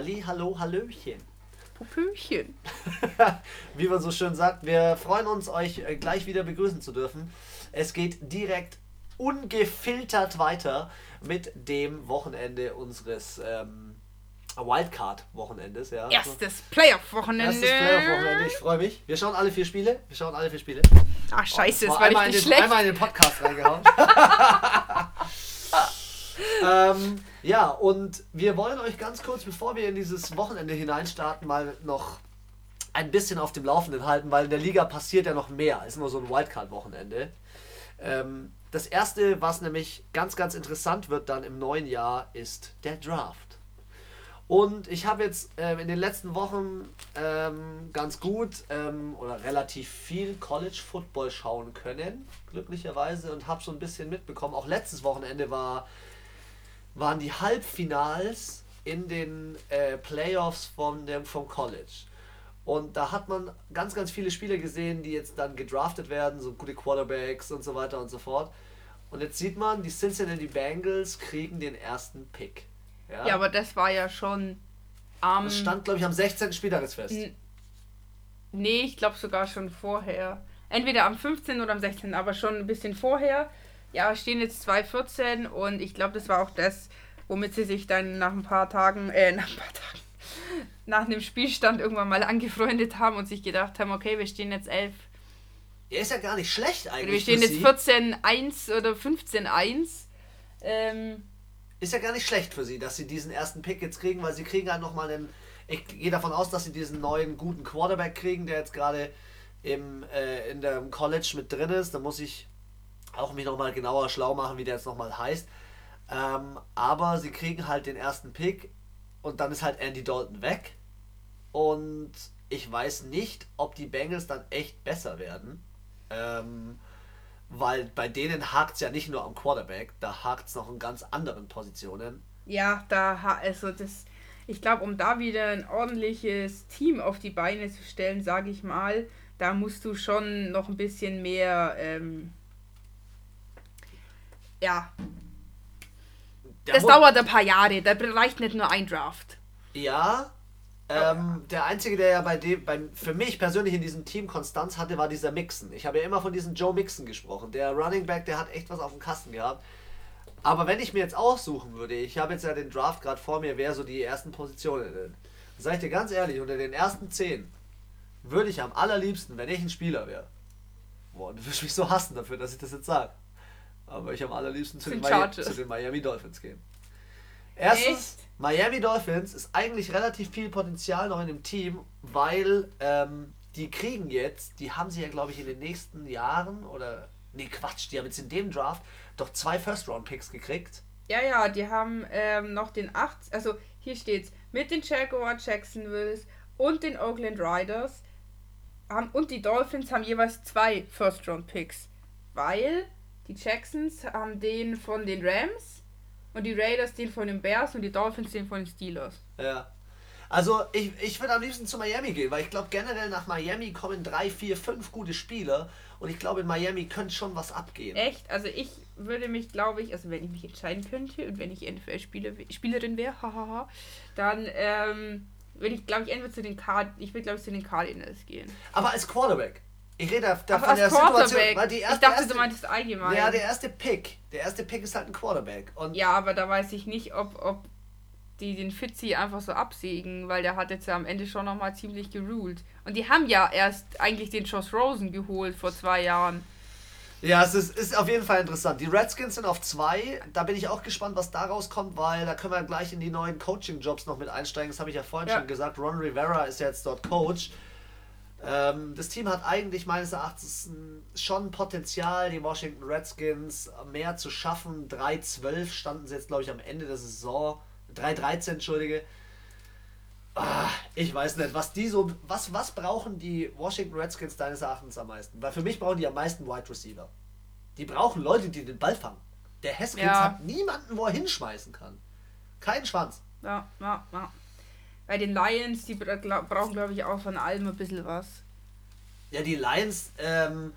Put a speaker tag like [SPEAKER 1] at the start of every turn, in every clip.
[SPEAKER 1] Halli, hallo, hallöchen.
[SPEAKER 2] Popöchen.
[SPEAKER 1] Wie man so schön sagt, wir freuen uns, euch äh, gleich wieder begrüßen zu dürfen. Es geht direkt ungefiltert weiter mit dem Wochenende unseres ähm, Wildcard-Wochenendes. Ja.
[SPEAKER 2] Erstes Playoff-Wochenende.
[SPEAKER 1] Erstes Playoff-Wochenende, ich freue mich. Wir schauen alle vier Spiele. Wir schauen alle vier Spiele.
[SPEAKER 2] Ach, scheiße, das war
[SPEAKER 1] in den,
[SPEAKER 2] schlecht.
[SPEAKER 1] Einmal in den Podcast reingehauen. ähm, ja, und wir wollen euch ganz kurz, bevor wir in dieses Wochenende hineinstarten, mal noch ein bisschen auf dem Laufenden halten, weil in der Liga passiert ja noch mehr als nur so ein Wildcard-Wochenende. Ähm, das erste, was nämlich ganz, ganz interessant wird dann im neuen Jahr, ist der Draft. Und ich habe jetzt ähm, in den letzten Wochen ähm, ganz gut ähm, oder relativ viel College Football schauen können, glücklicherweise, und habe so ein bisschen mitbekommen. Auch letztes Wochenende war, waren die Halbfinals in den äh, Playoffs von dem, vom College. Und da hat man ganz, ganz viele Spieler gesehen, die jetzt dann gedraftet werden, so gute Quarterbacks und so weiter und so fort. Und jetzt sieht man, die Cincinnati Bengals kriegen den ersten Pick.
[SPEAKER 2] Ja, aber das war ja schon am.
[SPEAKER 1] Das stand, glaube ich, am 16. Spieltagesfest.
[SPEAKER 2] N- nee, ich glaube sogar schon vorher. Entweder am 15. oder am 16., aber schon ein bisschen vorher. Ja, stehen jetzt 2,14 und ich glaube, das war auch das, womit sie sich dann nach ein paar Tagen, äh, nach ein paar Tagen, nach einem Spielstand irgendwann mal angefreundet haben und sich gedacht haben, okay, wir stehen jetzt 11.
[SPEAKER 1] Er ist ja gar nicht schlecht
[SPEAKER 2] Wir
[SPEAKER 1] eigentlich.
[SPEAKER 2] stehen
[SPEAKER 1] für
[SPEAKER 2] jetzt
[SPEAKER 1] sie.
[SPEAKER 2] 14-1 oder 15-1. Ähm,
[SPEAKER 1] Ist ja gar nicht schlecht für sie, dass sie diesen ersten Pick jetzt kriegen, weil sie kriegen halt nochmal einen. Ich gehe davon aus, dass sie diesen neuen guten Quarterback kriegen, der jetzt gerade im, äh, in dem College mit drin ist. Da muss ich auch mich nochmal genauer schlau machen, wie der jetzt nochmal heißt. Ähm, aber sie kriegen halt den ersten Pick und dann ist halt Andy Dalton weg. Und ich weiß nicht, ob die Bengals dann echt besser werden. Ähm, weil bei denen hakt es ja nicht nur am Quarterback, da hakt es noch in ganz anderen Positionen.
[SPEAKER 2] Ja, da also das ich glaube, um da wieder ein ordentliches Team auf die Beine zu stellen, sage ich mal, da musst du schon noch ein bisschen mehr ähm, ja,
[SPEAKER 1] Der
[SPEAKER 2] das dauert ein paar Jahre, da reicht nicht nur ein Draft.
[SPEAKER 1] Ja. Ähm, der einzige, der ja bei dem, bei, für mich persönlich in diesem Team Konstanz hatte, war dieser Mixon. Ich habe ja immer von diesemE Mixon gesprochen. Der Running Back, der hat echt was auf dem Kasten gehabt. Aber wenn ich mir jetzt aussuchen würde, ich habe jetzt ja den Draft gerade vor mir, wer so die ersten Positionen sind. Sag ich dir ganz ehrlich, unter den ersten zehn würde ich am allerliebsten, wenn ich ein Spieler wäre. Boah, du wirst mich so hassen dafür, dass ich das jetzt sage. Aber ich am allerliebsten zu den,
[SPEAKER 2] Zu den
[SPEAKER 1] Miami, Dolphins gehen. Erstens, Miami Dolphins ist eigentlich relativ viel Potenzial noch in dem Team, weil ähm, die kriegen jetzt, die haben sie ja glaube ich in den nächsten Jahren oder nee Quatsch, die haben jetzt in dem Draft doch zwei First Round Picks gekriegt.
[SPEAKER 2] Ja, ja, die haben ähm, noch den 8, also hier steht's, mit den Jaguar Jacksonvilles und den Oakland Riders haben, und die Dolphins haben jeweils zwei First Round Picks, weil die Jacksons haben den von den Rams und die Raiders den von den Bears und die Dolphins den von den Steelers.
[SPEAKER 1] Ja. Also ich, ich würde am liebsten zu Miami gehen, weil ich glaube generell nach Miami kommen drei, vier, fünf gute Spieler und ich glaube in Miami könnte schon was abgehen.
[SPEAKER 2] Echt? Also ich würde mich, glaube ich, also wenn ich mich entscheiden könnte und wenn ich NFL-Spieler, Spielerin wäre, hahaha, dann ähm, würde ich, glaube ich, entweder zu den Card, ich würde, glaube ich, zu den Cardinals gehen.
[SPEAKER 1] Aber als Quarterback. Ich rede da, von der Situation, die erste,
[SPEAKER 2] ich dachte,
[SPEAKER 1] erste,
[SPEAKER 2] du meintest allgemein.
[SPEAKER 1] Ja, der erste Pick. Der erste Pick ist halt ein Quarterback. Und
[SPEAKER 2] Ja, aber da weiß ich nicht, ob, ob die den Fitzy einfach so absägen, weil der hat jetzt ja am Ende schon nochmal ziemlich geruled. Und die haben ja erst eigentlich den Josh Rosen geholt vor zwei Jahren.
[SPEAKER 1] Ja, es ist, ist auf jeden Fall interessant. Die Redskins sind auf zwei. Da bin ich auch gespannt, was daraus kommt, weil da können wir gleich in die neuen Coaching-Jobs noch mit einsteigen. Das habe ich ja vorhin
[SPEAKER 2] Ja.
[SPEAKER 1] schon gesagt. Ron Rivera ist jetzt dort Coach. Ähm, das Team hat eigentlich meines Erachtens schon Potenzial, die Washington Redskins mehr zu schaffen. 3-12 standen sie jetzt, glaube ich, am Ende der Saison. 3-13, Entschuldige. Ah, ich weiß nicht, was die so. Was, was brauchen die Washington Redskins deines Erachtens am meisten? Weil für mich brauchen die am meisten Wide Receiver. Die brauchen Leute, die den Ball fangen. Der Haskins
[SPEAKER 2] Ja.
[SPEAKER 1] hat niemanden, wo er hinschmeißen kann. Keinen Schwanz.
[SPEAKER 2] Ja, ja, ja. Bei den Lions, die brauchen, glaube ich, auch von allem ein bisschen was.
[SPEAKER 1] Ja, die Lions, ähm,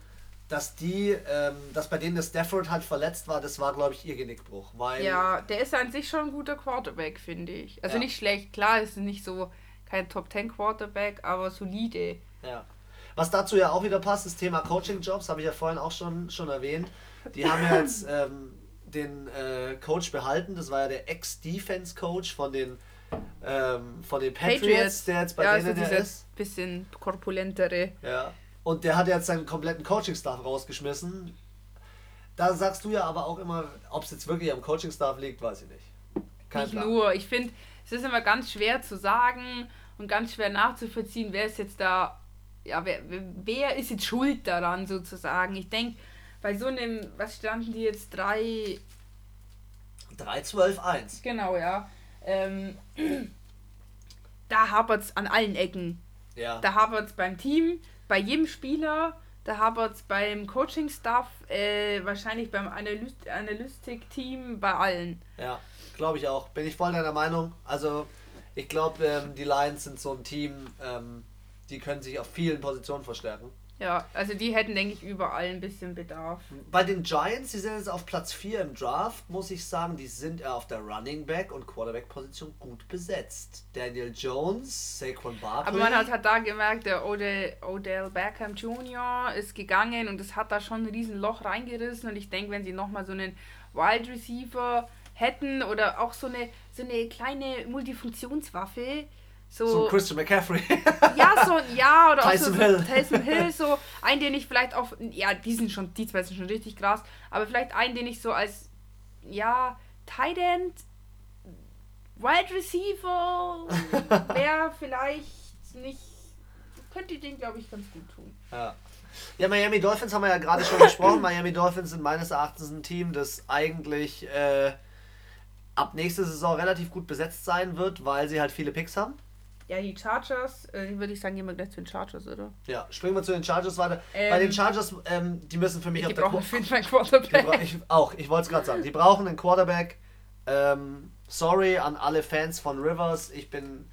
[SPEAKER 1] dass die, ähm, dass bei denen der Stafford halt verletzt war, das war, glaube ich, ihr Genickbruch. Weil
[SPEAKER 2] Ja, der ist an sich schon ein guter Quarterback, finde ich. Also
[SPEAKER 1] Ja.
[SPEAKER 2] nicht schlecht, klar, ist nicht so kein Top 10 Quarterback, aber solide.
[SPEAKER 1] Ja. Was dazu ja auch wieder passt, das Thema Coaching-Jobs, habe ich ja vorhin auch schon, schon erwähnt. Die haben ja jetzt ähm, den äh, Coach behalten, das war ja der Ex-Defense-Coach von den, ähm, von den Patriots, der jetzt bei
[SPEAKER 2] ja,
[SPEAKER 1] denen
[SPEAKER 2] also
[SPEAKER 1] der ist.
[SPEAKER 2] bisschen korpulentere.
[SPEAKER 1] Ja. Und der hat jetzt seinen kompletten Coaching-Staff rausgeschmissen. Da sagst du ja aber auch immer, ob es jetzt wirklich am Coaching-Staff liegt, weiß ich nicht. Kein
[SPEAKER 2] nicht
[SPEAKER 1] Plan.
[SPEAKER 2] nur. Ich finde, es ist immer ganz schwer zu sagen und ganz schwer nachzuvollziehen, wer ist jetzt da, ja, wer, wer ist jetzt schuld daran sozusagen. Ich denke, bei so einem, was standen die jetzt, drei,
[SPEAKER 1] 3-12-1.
[SPEAKER 2] genau, ja, ähm, da hapert es an allen Ecken.
[SPEAKER 1] Ja.
[SPEAKER 2] Da hapert es beim Team, bei jedem Spieler, da hapert es beim Coaching-Staff, äh, wahrscheinlich beim Analyst Analytik-Team, bei allen.
[SPEAKER 1] Ja, glaube ich auch. Bin ich voll deiner Meinung. Also, ich glaube, ähm, die Lions sind so ein Team, ähm, die können sich auf vielen Positionen verstärken.
[SPEAKER 2] Ja, also die hätten, denke ich, überall ein bisschen Bedarf.
[SPEAKER 1] Bei den Giants, die sind jetzt auf Platz 4 im Draft, muss ich sagen, die sind ja auf der Running Back und Quarterback Position gut besetzt. Daniel Jones, Saquon Barkley.
[SPEAKER 2] Aber man hat halt da gemerkt, der Odell, Odell Beckham Jr. ist gegangen und es hat da schon ein riesen Loch reingerissen. Und ich denke, wenn sie nochmal so einen Wide Receiver hätten oder auch so eine, so eine kleine Multifunktionswaffe, so,
[SPEAKER 1] so Christian McCaffrey.
[SPEAKER 2] ja, so, ja, oder
[SPEAKER 1] Tyson
[SPEAKER 2] auch so,
[SPEAKER 1] Hill.
[SPEAKER 2] so Tyson Hill, so einen, den ich vielleicht auf, ja, die sind schon, die zwei sind schon richtig krass, aber vielleicht einen, den ich so als, ja, Tight End, Wide Receiver, wäre vielleicht nicht, könnte den, glaube ich, ganz gut tun.
[SPEAKER 1] Ja. Ja, Miami Dolphins haben wir ja gerade schon gesprochen. Miami Dolphins sind meines Erachtens ein Team, das eigentlich äh, ab nächster Saison relativ gut besetzt sein wird, weil sie halt viele Picks haben.
[SPEAKER 2] Ja, die Chargers, äh, würde ich sagen, gehen wir gleich zu den Chargers, oder?
[SPEAKER 1] Ja, springen wir zu den Chargers weiter.
[SPEAKER 2] Ähm,
[SPEAKER 1] Bei den Chargers, ähm, die müssen für mich
[SPEAKER 2] Die
[SPEAKER 1] auf der
[SPEAKER 2] brauchen
[SPEAKER 1] Qu-
[SPEAKER 2] auf jeden Fall einen Quarterback.
[SPEAKER 1] ich, auch, ich wollte es gerade sagen. Die brauchen einen Quarterback. Ähm, sorry an alle Fans von Rivers. Ich bin.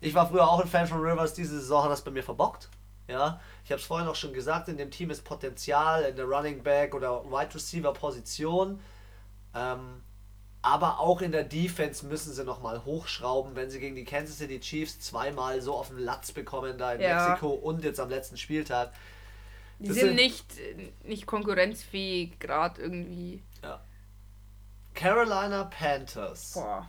[SPEAKER 1] Ich war früher auch ein Fan von Rivers. Diese Saison hat das bei mir verbockt. Ja, ich habe es vorhin auch schon gesagt. In dem Team ist Potenzial in der Running Back oder Wide Receiver Position. Ähm, aber auch in der Defense müssen sie nochmal hochschrauben, wenn sie gegen die Kansas City Chiefs zweimal so auf den Latz bekommen, da in
[SPEAKER 2] Ja.
[SPEAKER 1] Mexiko und jetzt am letzten Spieltag.
[SPEAKER 2] Die sind
[SPEAKER 1] sind-
[SPEAKER 2] nicht, nicht konkurrenzfähig, gerade irgendwie.
[SPEAKER 1] Ja. Carolina Panthers.
[SPEAKER 2] Boah.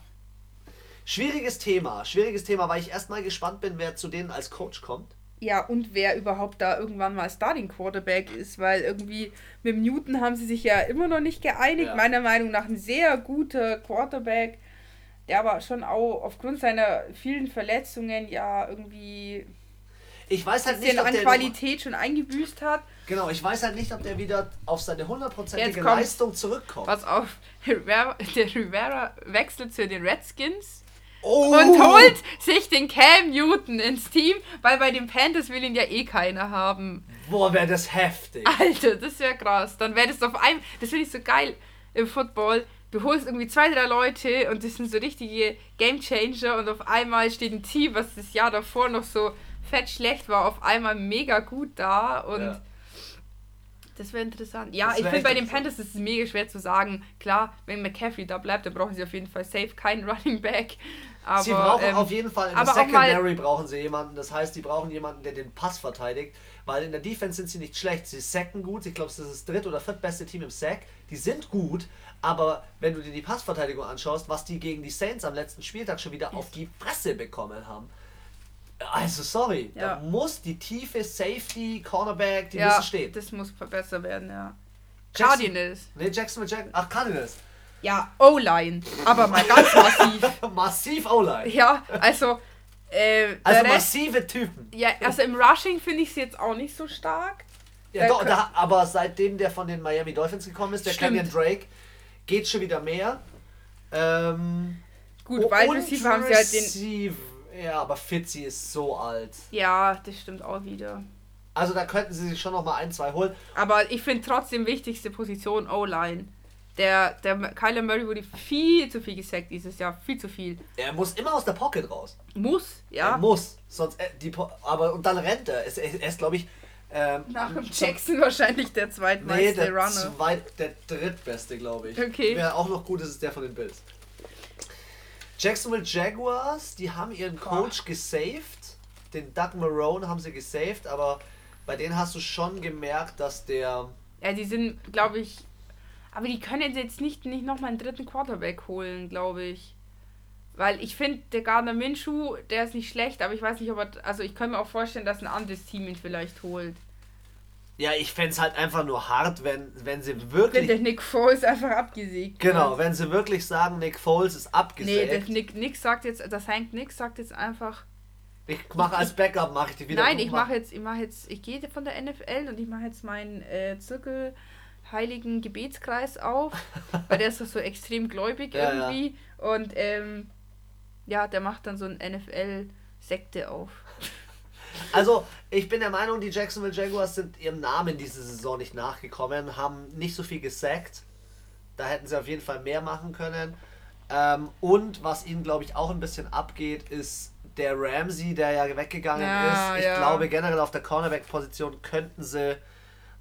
[SPEAKER 1] Schwieriges Thema, schwieriges Thema, weil ich erstmal gespannt bin, wer zu denen als Coach kommt.
[SPEAKER 2] Ja, und wer überhaupt da irgendwann mal Starting Quarterback ist, weil irgendwie mit Newton haben sie sich ja immer noch nicht geeinigt.
[SPEAKER 1] Ja.
[SPEAKER 2] Meiner Meinung nach ein sehr guter Quarterback, der aber schon auch aufgrund seiner vielen Verletzungen ja irgendwie
[SPEAKER 1] Ich weiß halt nicht, ob
[SPEAKER 2] an
[SPEAKER 1] der
[SPEAKER 2] Qualität schon eingebüßt hat.
[SPEAKER 1] Genau, ich weiß halt nicht, ob der wieder auf seine hundertprozentige. Leistung zurückkommt.
[SPEAKER 2] Was auf der Rivera wechselt zu den Redskins
[SPEAKER 1] Oh!
[SPEAKER 2] und holt sich den Cam Newton ins Team, weil bei den Panthers will ihn ja eh keiner haben.
[SPEAKER 1] Boah, wäre das heftig.
[SPEAKER 2] Alter, das wäre krass. Dann wäre das auf einem. Das finde ich so geil im Football. Du holst irgendwie zwei, drei Leute und das sind so richtige Game Changer und auf einmal steht ein Team, was das Jahr davor noch so fett schlecht war, auf einmal mega gut da und
[SPEAKER 1] Ja.
[SPEAKER 2] das wäre interessant. Ja,
[SPEAKER 1] Das
[SPEAKER 2] ich
[SPEAKER 1] wär
[SPEAKER 2] finde bei den. Panthers ist es mega schwer zu sagen. Klar, wenn McCaffrey da bleibt, dann brauchen sie auf jeden Fall safe keinen Running Back. Aber,
[SPEAKER 1] sie brauchen
[SPEAKER 2] ähm,
[SPEAKER 1] auf jeden Fall in der Secondary brauchen sie jemanden. Das heißt, die brauchen jemanden, der den Pass verteidigt. Weil in der Defense sind sie nicht schlecht. Sie sacken gut. Ich glaube, das ist das dritt- oder viertbeste Team im Sack. Die sind gut. Aber wenn du dir die Passverteidigung anschaust, was die gegen die Saints am letzten Spieltag schon wieder auf die Fresse bekommen haben. Also sorry,
[SPEAKER 2] Ja.
[SPEAKER 1] da muss die tiefe Safety, Cornerback, die
[SPEAKER 2] ja,
[SPEAKER 1] müssen stehen.
[SPEAKER 2] das muss besser werden, ja.
[SPEAKER 1] Jackson-
[SPEAKER 2] Cardinals.
[SPEAKER 1] Nee, Jackson mit Jack. Ach, Cardinals.
[SPEAKER 2] Ja, O-Line. Aber mal ganz massiv.
[SPEAKER 1] Massiv O-Line.
[SPEAKER 2] Ja, also. Äh,
[SPEAKER 1] Also
[SPEAKER 2] Rest,
[SPEAKER 1] massive Typen.
[SPEAKER 2] ja, also im Rushing finde ich es jetzt auch nicht so stark.
[SPEAKER 1] Ja,
[SPEAKER 2] Der
[SPEAKER 1] doch, da, aber seitdem der von den Miami Dolphins gekommen ist, der
[SPEAKER 2] Stimmt.
[SPEAKER 1] Kenyon Drake, geht schon wieder mehr. Ähm,
[SPEAKER 2] Gut, Wide
[SPEAKER 1] und
[SPEAKER 2] Receiver haben sie halt den.
[SPEAKER 1] Ja, aber Fitzy ist so alt.
[SPEAKER 2] Ja, das stimmt auch wieder.
[SPEAKER 1] Also da könnten sie sich schon noch mal ein, zwei holen.
[SPEAKER 2] Aber ich finde trotzdem wichtigste Position O-Line. Der, der Kyler Murray wurde viel zu viel gesackt dieses Jahr. Viel zu viel.
[SPEAKER 1] Er muss immer aus der Pocket raus.
[SPEAKER 2] Muss,
[SPEAKER 1] Er
[SPEAKER 2] ja.
[SPEAKER 1] muss. Sonst, äh, die, Po- aber, und dann rennt er. Es- Er ist, glaube ich, Ähm,
[SPEAKER 2] Nach dem Jackson wahrscheinlich der
[SPEAKER 1] Nee,
[SPEAKER 2] zweitmeiste
[SPEAKER 1] der,
[SPEAKER 2] Runner.
[SPEAKER 1] zweit, der drittbeste, glaube ich.
[SPEAKER 2] Okay.
[SPEAKER 1] Wer auch noch gut ist, ist der von den Bills. Jacksonville Jaguars, die haben ihren Coach gesaved. Den Doug Marone haben sie gesaved, aber bei denen hast du schon gemerkt, dass der.
[SPEAKER 2] Ja, die sind, glaube ich. Aber die können jetzt nicht, nicht nochmal einen dritten Quarterback holen, glaube ich. Weil ich finde, der Gardner Minshew, der ist nicht schlecht, aber ich weiß nicht, ob er. Also ich kann mir auch vorstellen, dass ein anderes Team ihn vielleicht holt.
[SPEAKER 1] Ja, ich fände es halt einfach nur hart, wenn, wenn sie
[SPEAKER 2] Wenn
[SPEAKER 1] wirklich.
[SPEAKER 2] der Nick Foles einfach abgesägt
[SPEAKER 1] Genau,
[SPEAKER 2] wird.
[SPEAKER 1] wenn sie wirklich sagen, Nick Foles ist
[SPEAKER 2] Nee,
[SPEAKER 1] abgesägt.
[SPEAKER 2] der Nick, Nick sagt jetzt, das Hank Nick sagt jetzt einfach.
[SPEAKER 1] ich mache als Backup, mache ich die wieder.
[SPEAKER 2] Nein, ich mache jetzt, ich mache jetzt, ich gehe von der NFL und ich mache jetzt meinen äh, Zirkel heiligen Gebetskreis auf, weil der ist doch so extrem gläubig
[SPEAKER 1] Ja, ja.
[SPEAKER 2] irgendwie und ähm, ja, der macht dann so ein NFL-Sekte auf.
[SPEAKER 1] Also, ich bin der Meinung, die Jacksonville Jaguars sind ihrem Namen diese Saison nicht nachgekommen, haben nicht so viel gesackt. Da hätten sie auf jeden Fall mehr machen können. Ähm, und was ihnen, glaube ich, auch ein bisschen abgeht, ist der Ramsey, der ja weggegangen
[SPEAKER 2] Ja,
[SPEAKER 1] ist. Ich
[SPEAKER 2] ja.
[SPEAKER 1] glaube, generell auf der Cornerback-Position könnten sie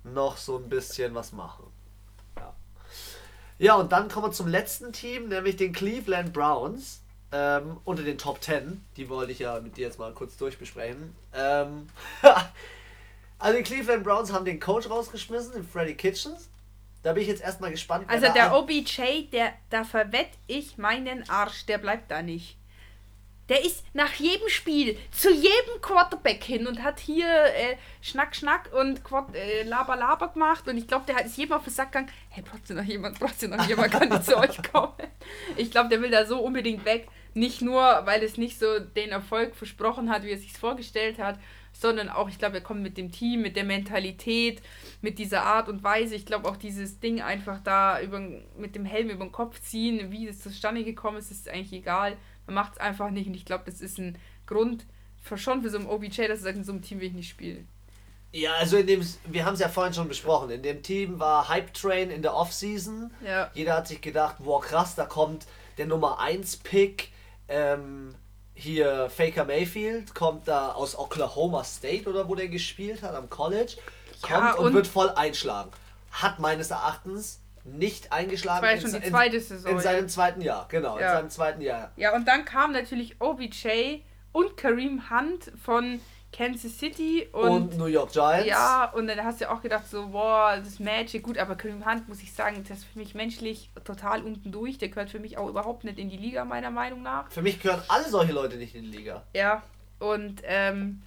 [SPEAKER 1] noch so ein bisschen was machen. Ja. ja, und dann kommen wir zum letzten Team, nämlich den Cleveland Browns. Ähm, unter den Top 10. Die wollte ich ja mit dir jetzt mal kurz durchbesprechen. Ähm, also die Cleveland Browns haben den Coach rausgeschmissen, den Freddy Kitchens. Da bin ich jetzt erstmal gespannt.
[SPEAKER 2] Also der OBJ, der, da verwett ich meinen Arsch, der bleibt da nicht. Der ist nach jedem Spiel zu jedem Quarterback hin und hat hier äh, Schnack, Schnack und Quart äh, Laber, Laber gemacht. Und ich glaube, der hat ist jedem auf den Sack gegangen. Hey, braucht ihr noch jemand? Braucht ihr noch jemand? Kann ich zu euch kommen? Ich glaube, der will da so unbedingt weg. Nicht nur, weil es nicht so den Erfolg versprochen hat, wie er sich vorgestellt hat, sondern auch, ich glaube, er kommt mit dem Team, mit der Mentalität, mit dieser Art und Weise. Ich glaube auch dieses Ding einfach da über, mit dem Helm über den Kopf ziehen, wie es zustande gekommen ist, ist eigentlich egal. Man macht es einfach nicht und ich glaube, das ist ein Grund für, schon für so ein OBJ, dass er sagt, in so einem Team will ich nicht spielen.
[SPEAKER 1] Ja, also in dem, wir haben es ja vorhin schon besprochen. In dem Team war Hype Train in der Offseason.
[SPEAKER 2] Ja.
[SPEAKER 1] Jeder hat sich gedacht, wow krass, da kommt der Nummer 1 Pick. Ähm, hier Faker Mayfield kommt da aus Oklahoma State oder wo der gespielt hat am College.
[SPEAKER 2] Ja,
[SPEAKER 1] Kommt und,
[SPEAKER 2] und-
[SPEAKER 1] wird voll einschlagen. Hat meines Erachtens nicht eingeschlagen
[SPEAKER 2] Das war ja
[SPEAKER 1] in
[SPEAKER 2] schon
[SPEAKER 1] se-
[SPEAKER 2] die zweite Saison,
[SPEAKER 1] in seinem zweiten Jahr, genau, in
[SPEAKER 2] Ja.
[SPEAKER 1] seinem zweiten Jahr.
[SPEAKER 2] Ja, und dann kam natürlich OBJ und Kareem Hunt von Kansas City
[SPEAKER 1] Und,
[SPEAKER 2] und,
[SPEAKER 1] New York Giants.
[SPEAKER 2] ja, und dann hast du auch gedacht so, boah, das ist Magic, gut, aber Kareem Hunt, muss ich sagen, das ist für mich menschlich total unten durch, der gehört für mich auch überhaupt nicht in die Liga, meiner Meinung nach.
[SPEAKER 1] Für mich gehören alle solche Leute nicht in die Liga.
[SPEAKER 2] Ja, und ähm,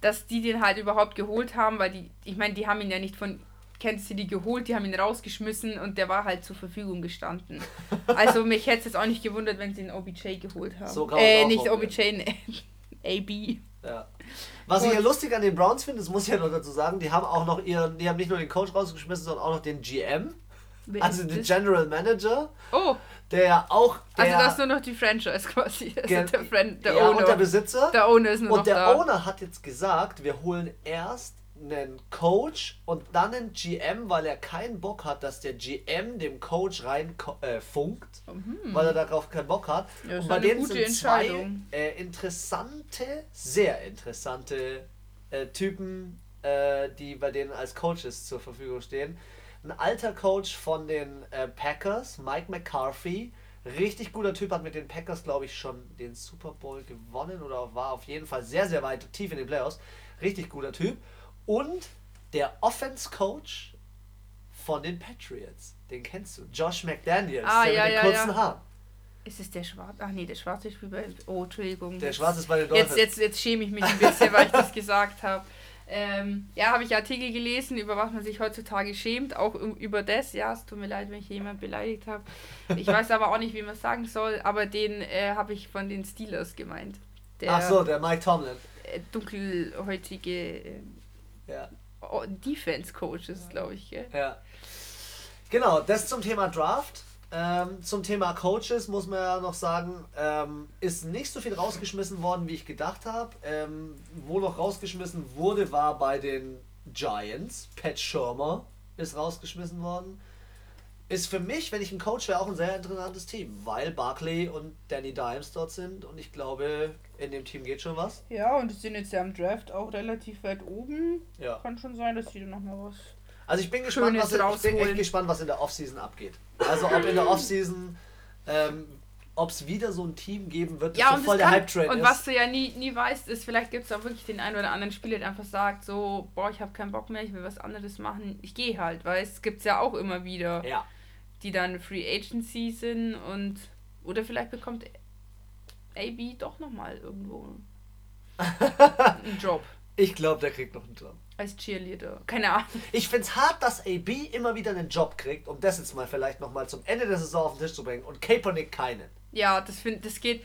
[SPEAKER 2] dass die den halt überhaupt geholt haben, weil die, ich meine, die haben ihn ja nicht von Kansas City geholt, die haben ihn rausgeschmissen und der war halt zur Verfügung gestanden. Also mich hätte es jetzt auch nicht gewundert, wenn sie einen OBJ geholt haben.
[SPEAKER 1] So kann
[SPEAKER 2] äh, nicht. OBJ, nee, AB.
[SPEAKER 1] Ja. Was ich
[SPEAKER 2] Und-
[SPEAKER 1] ja lustig an den Browns finde, das muss ich ja noch dazu sagen, die haben auch noch ihren, die haben nicht nur den Coach rausgeschmissen, sondern auch noch den GM,
[SPEAKER 2] Wer
[SPEAKER 1] also den? General Manager,
[SPEAKER 2] Oh,
[SPEAKER 1] der ja auch der,
[SPEAKER 2] also das ist nur noch die Franchise quasi. Also der, Friend, der
[SPEAKER 1] ja, und
[SPEAKER 2] Owner.
[SPEAKER 1] der Besitzer.
[SPEAKER 2] der Owner ist nur
[SPEAKER 1] und
[SPEAKER 2] noch
[SPEAKER 1] der
[SPEAKER 2] da.
[SPEAKER 1] Owner hat jetzt gesagt, wir holen erst einen Coach und dann einen GM, weil er keinen Bock hat, dass der GM dem Coach rein äh, funkt, weil er darauf keinen Bock hat.
[SPEAKER 2] Ja,
[SPEAKER 1] und bei denen sind zwei äh, interessante, sehr interessante äh, Typen, äh, die bei denen als Coaches zur Verfügung stehen. Ein alter Coach von den äh, Packers, Mike McCarthy. Richtig guter Typ, hat mit den Packers, glaube ich, schon den Super Bowl gewonnen oder war auf jeden Fall sehr, sehr weit tief in den Playoffs. Richtig guter Typ. Und der Offense-Coach von den Patriots. Den kennst du. Josh McDaniels,
[SPEAKER 2] Ah,
[SPEAKER 1] der
[SPEAKER 2] ja,
[SPEAKER 1] mit den
[SPEAKER 2] ja,
[SPEAKER 1] kurzen
[SPEAKER 2] ja.
[SPEAKER 1] Haaren.
[SPEAKER 2] Ist es der Schwarze? Ach nee, der Schwarze spielt bei. Oh, Entschuldigung.
[SPEAKER 1] Der Schwarze ist bei den Dolphins.
[SPEAKER 2] Jetzt, jetzt, jetzt schäme ich mich ein bisschen, weil ich das gesagt habe. Ähm, ja, habe ich Artikel gelesen, über was man sich heutzutage schämt, auch über das. Ja, es tut mir leid, wenn ich jemanden beleidigt habe. Ich weiß aber auch nicht, wie man es sagen soll, aber den äh, habe ich von den Steelers gemeint. Der
[SPEAKER 1] Ach so, der Mike Tomlin.
[SPEAKER 2] äh, dunkelhäutige äh,
[SPEAKER 1] Ja.
[SPEAKER 2] oh, Defense-Coach ist, glaube ich. Gell?
[SPEAKER 1] Ja. Genau, das zum Thema Draft. Ähm, zum Thema Coaches muss man ja noch sagen, ähm, ist nicht so viel rausgeschmissen worden, wie ich gedacht habe. Ähm, wo noch rausgeschmissen wurde, war bei den Giants. Pat Schirmer ist rausgeschmissen worden. ist für mich, wenn ich ein Coach wäre, auch ein sehr interessantes Team, weil Barkley und Danny Dimes dort sind und ich glaube, in dem Team geht schon was.
[SPEAKER 2] Ja, und die sind jetzt ja im Draft auch relativ weit oben.
[SPEAKER 1] Ja.
[SPEAKER 2] Kann schon sein, dass die da nochmal was.
[SPEAKER 1] Also ich bin gespannt, was in, ich bin echt gespannt, was in der Offseason abgeht. Also ob in der Offseason, ähm, ob es wieder so ein Team geben wird, das
[SPEAKER 2] Ja,
[SPEAKER 1] so
[SPEAKER 2] und,
[SPEAKER 1] voll
[SPEAKER 2] es
[SPEAKER 1] der
[SPEAKER 2] kann,
[SPEAKER 1] Hype-Train
[SPEAKER 2] und
[SPEAKER 1] ist.
[SPEAKER 2] was du ja nie, nie weißt, ist, vielleicht gibt es auch wirklich den einen oder anderen Spieler, der einfach sagt, so, boah, ich habe keinen Bock mehr, ich will was anderes machen, ich gehe halt, weil es gibt ja auch immer wieder,
[SPEAKER 1] ja.
[SPEAKER 2] die dann Free Agency sind und, oder vielleicht bekommt AB doch nochmal irgendwo einen Job
[SPEAKER 1] Ich glaube, der kriegt noch einen Job.
[SPEAKER 2] als Cheerleader. Keine Ahnung.
[SPEAKER 1] Ich finde es hart, dass AB immer wieder einen Job kriegt, um das jetzt mal vielleicht nochmal zum Ende der Saison auf den Tisch zu bringen und Kaepernick keinen.
[SPEAKER 2] Ja, das find, das geht.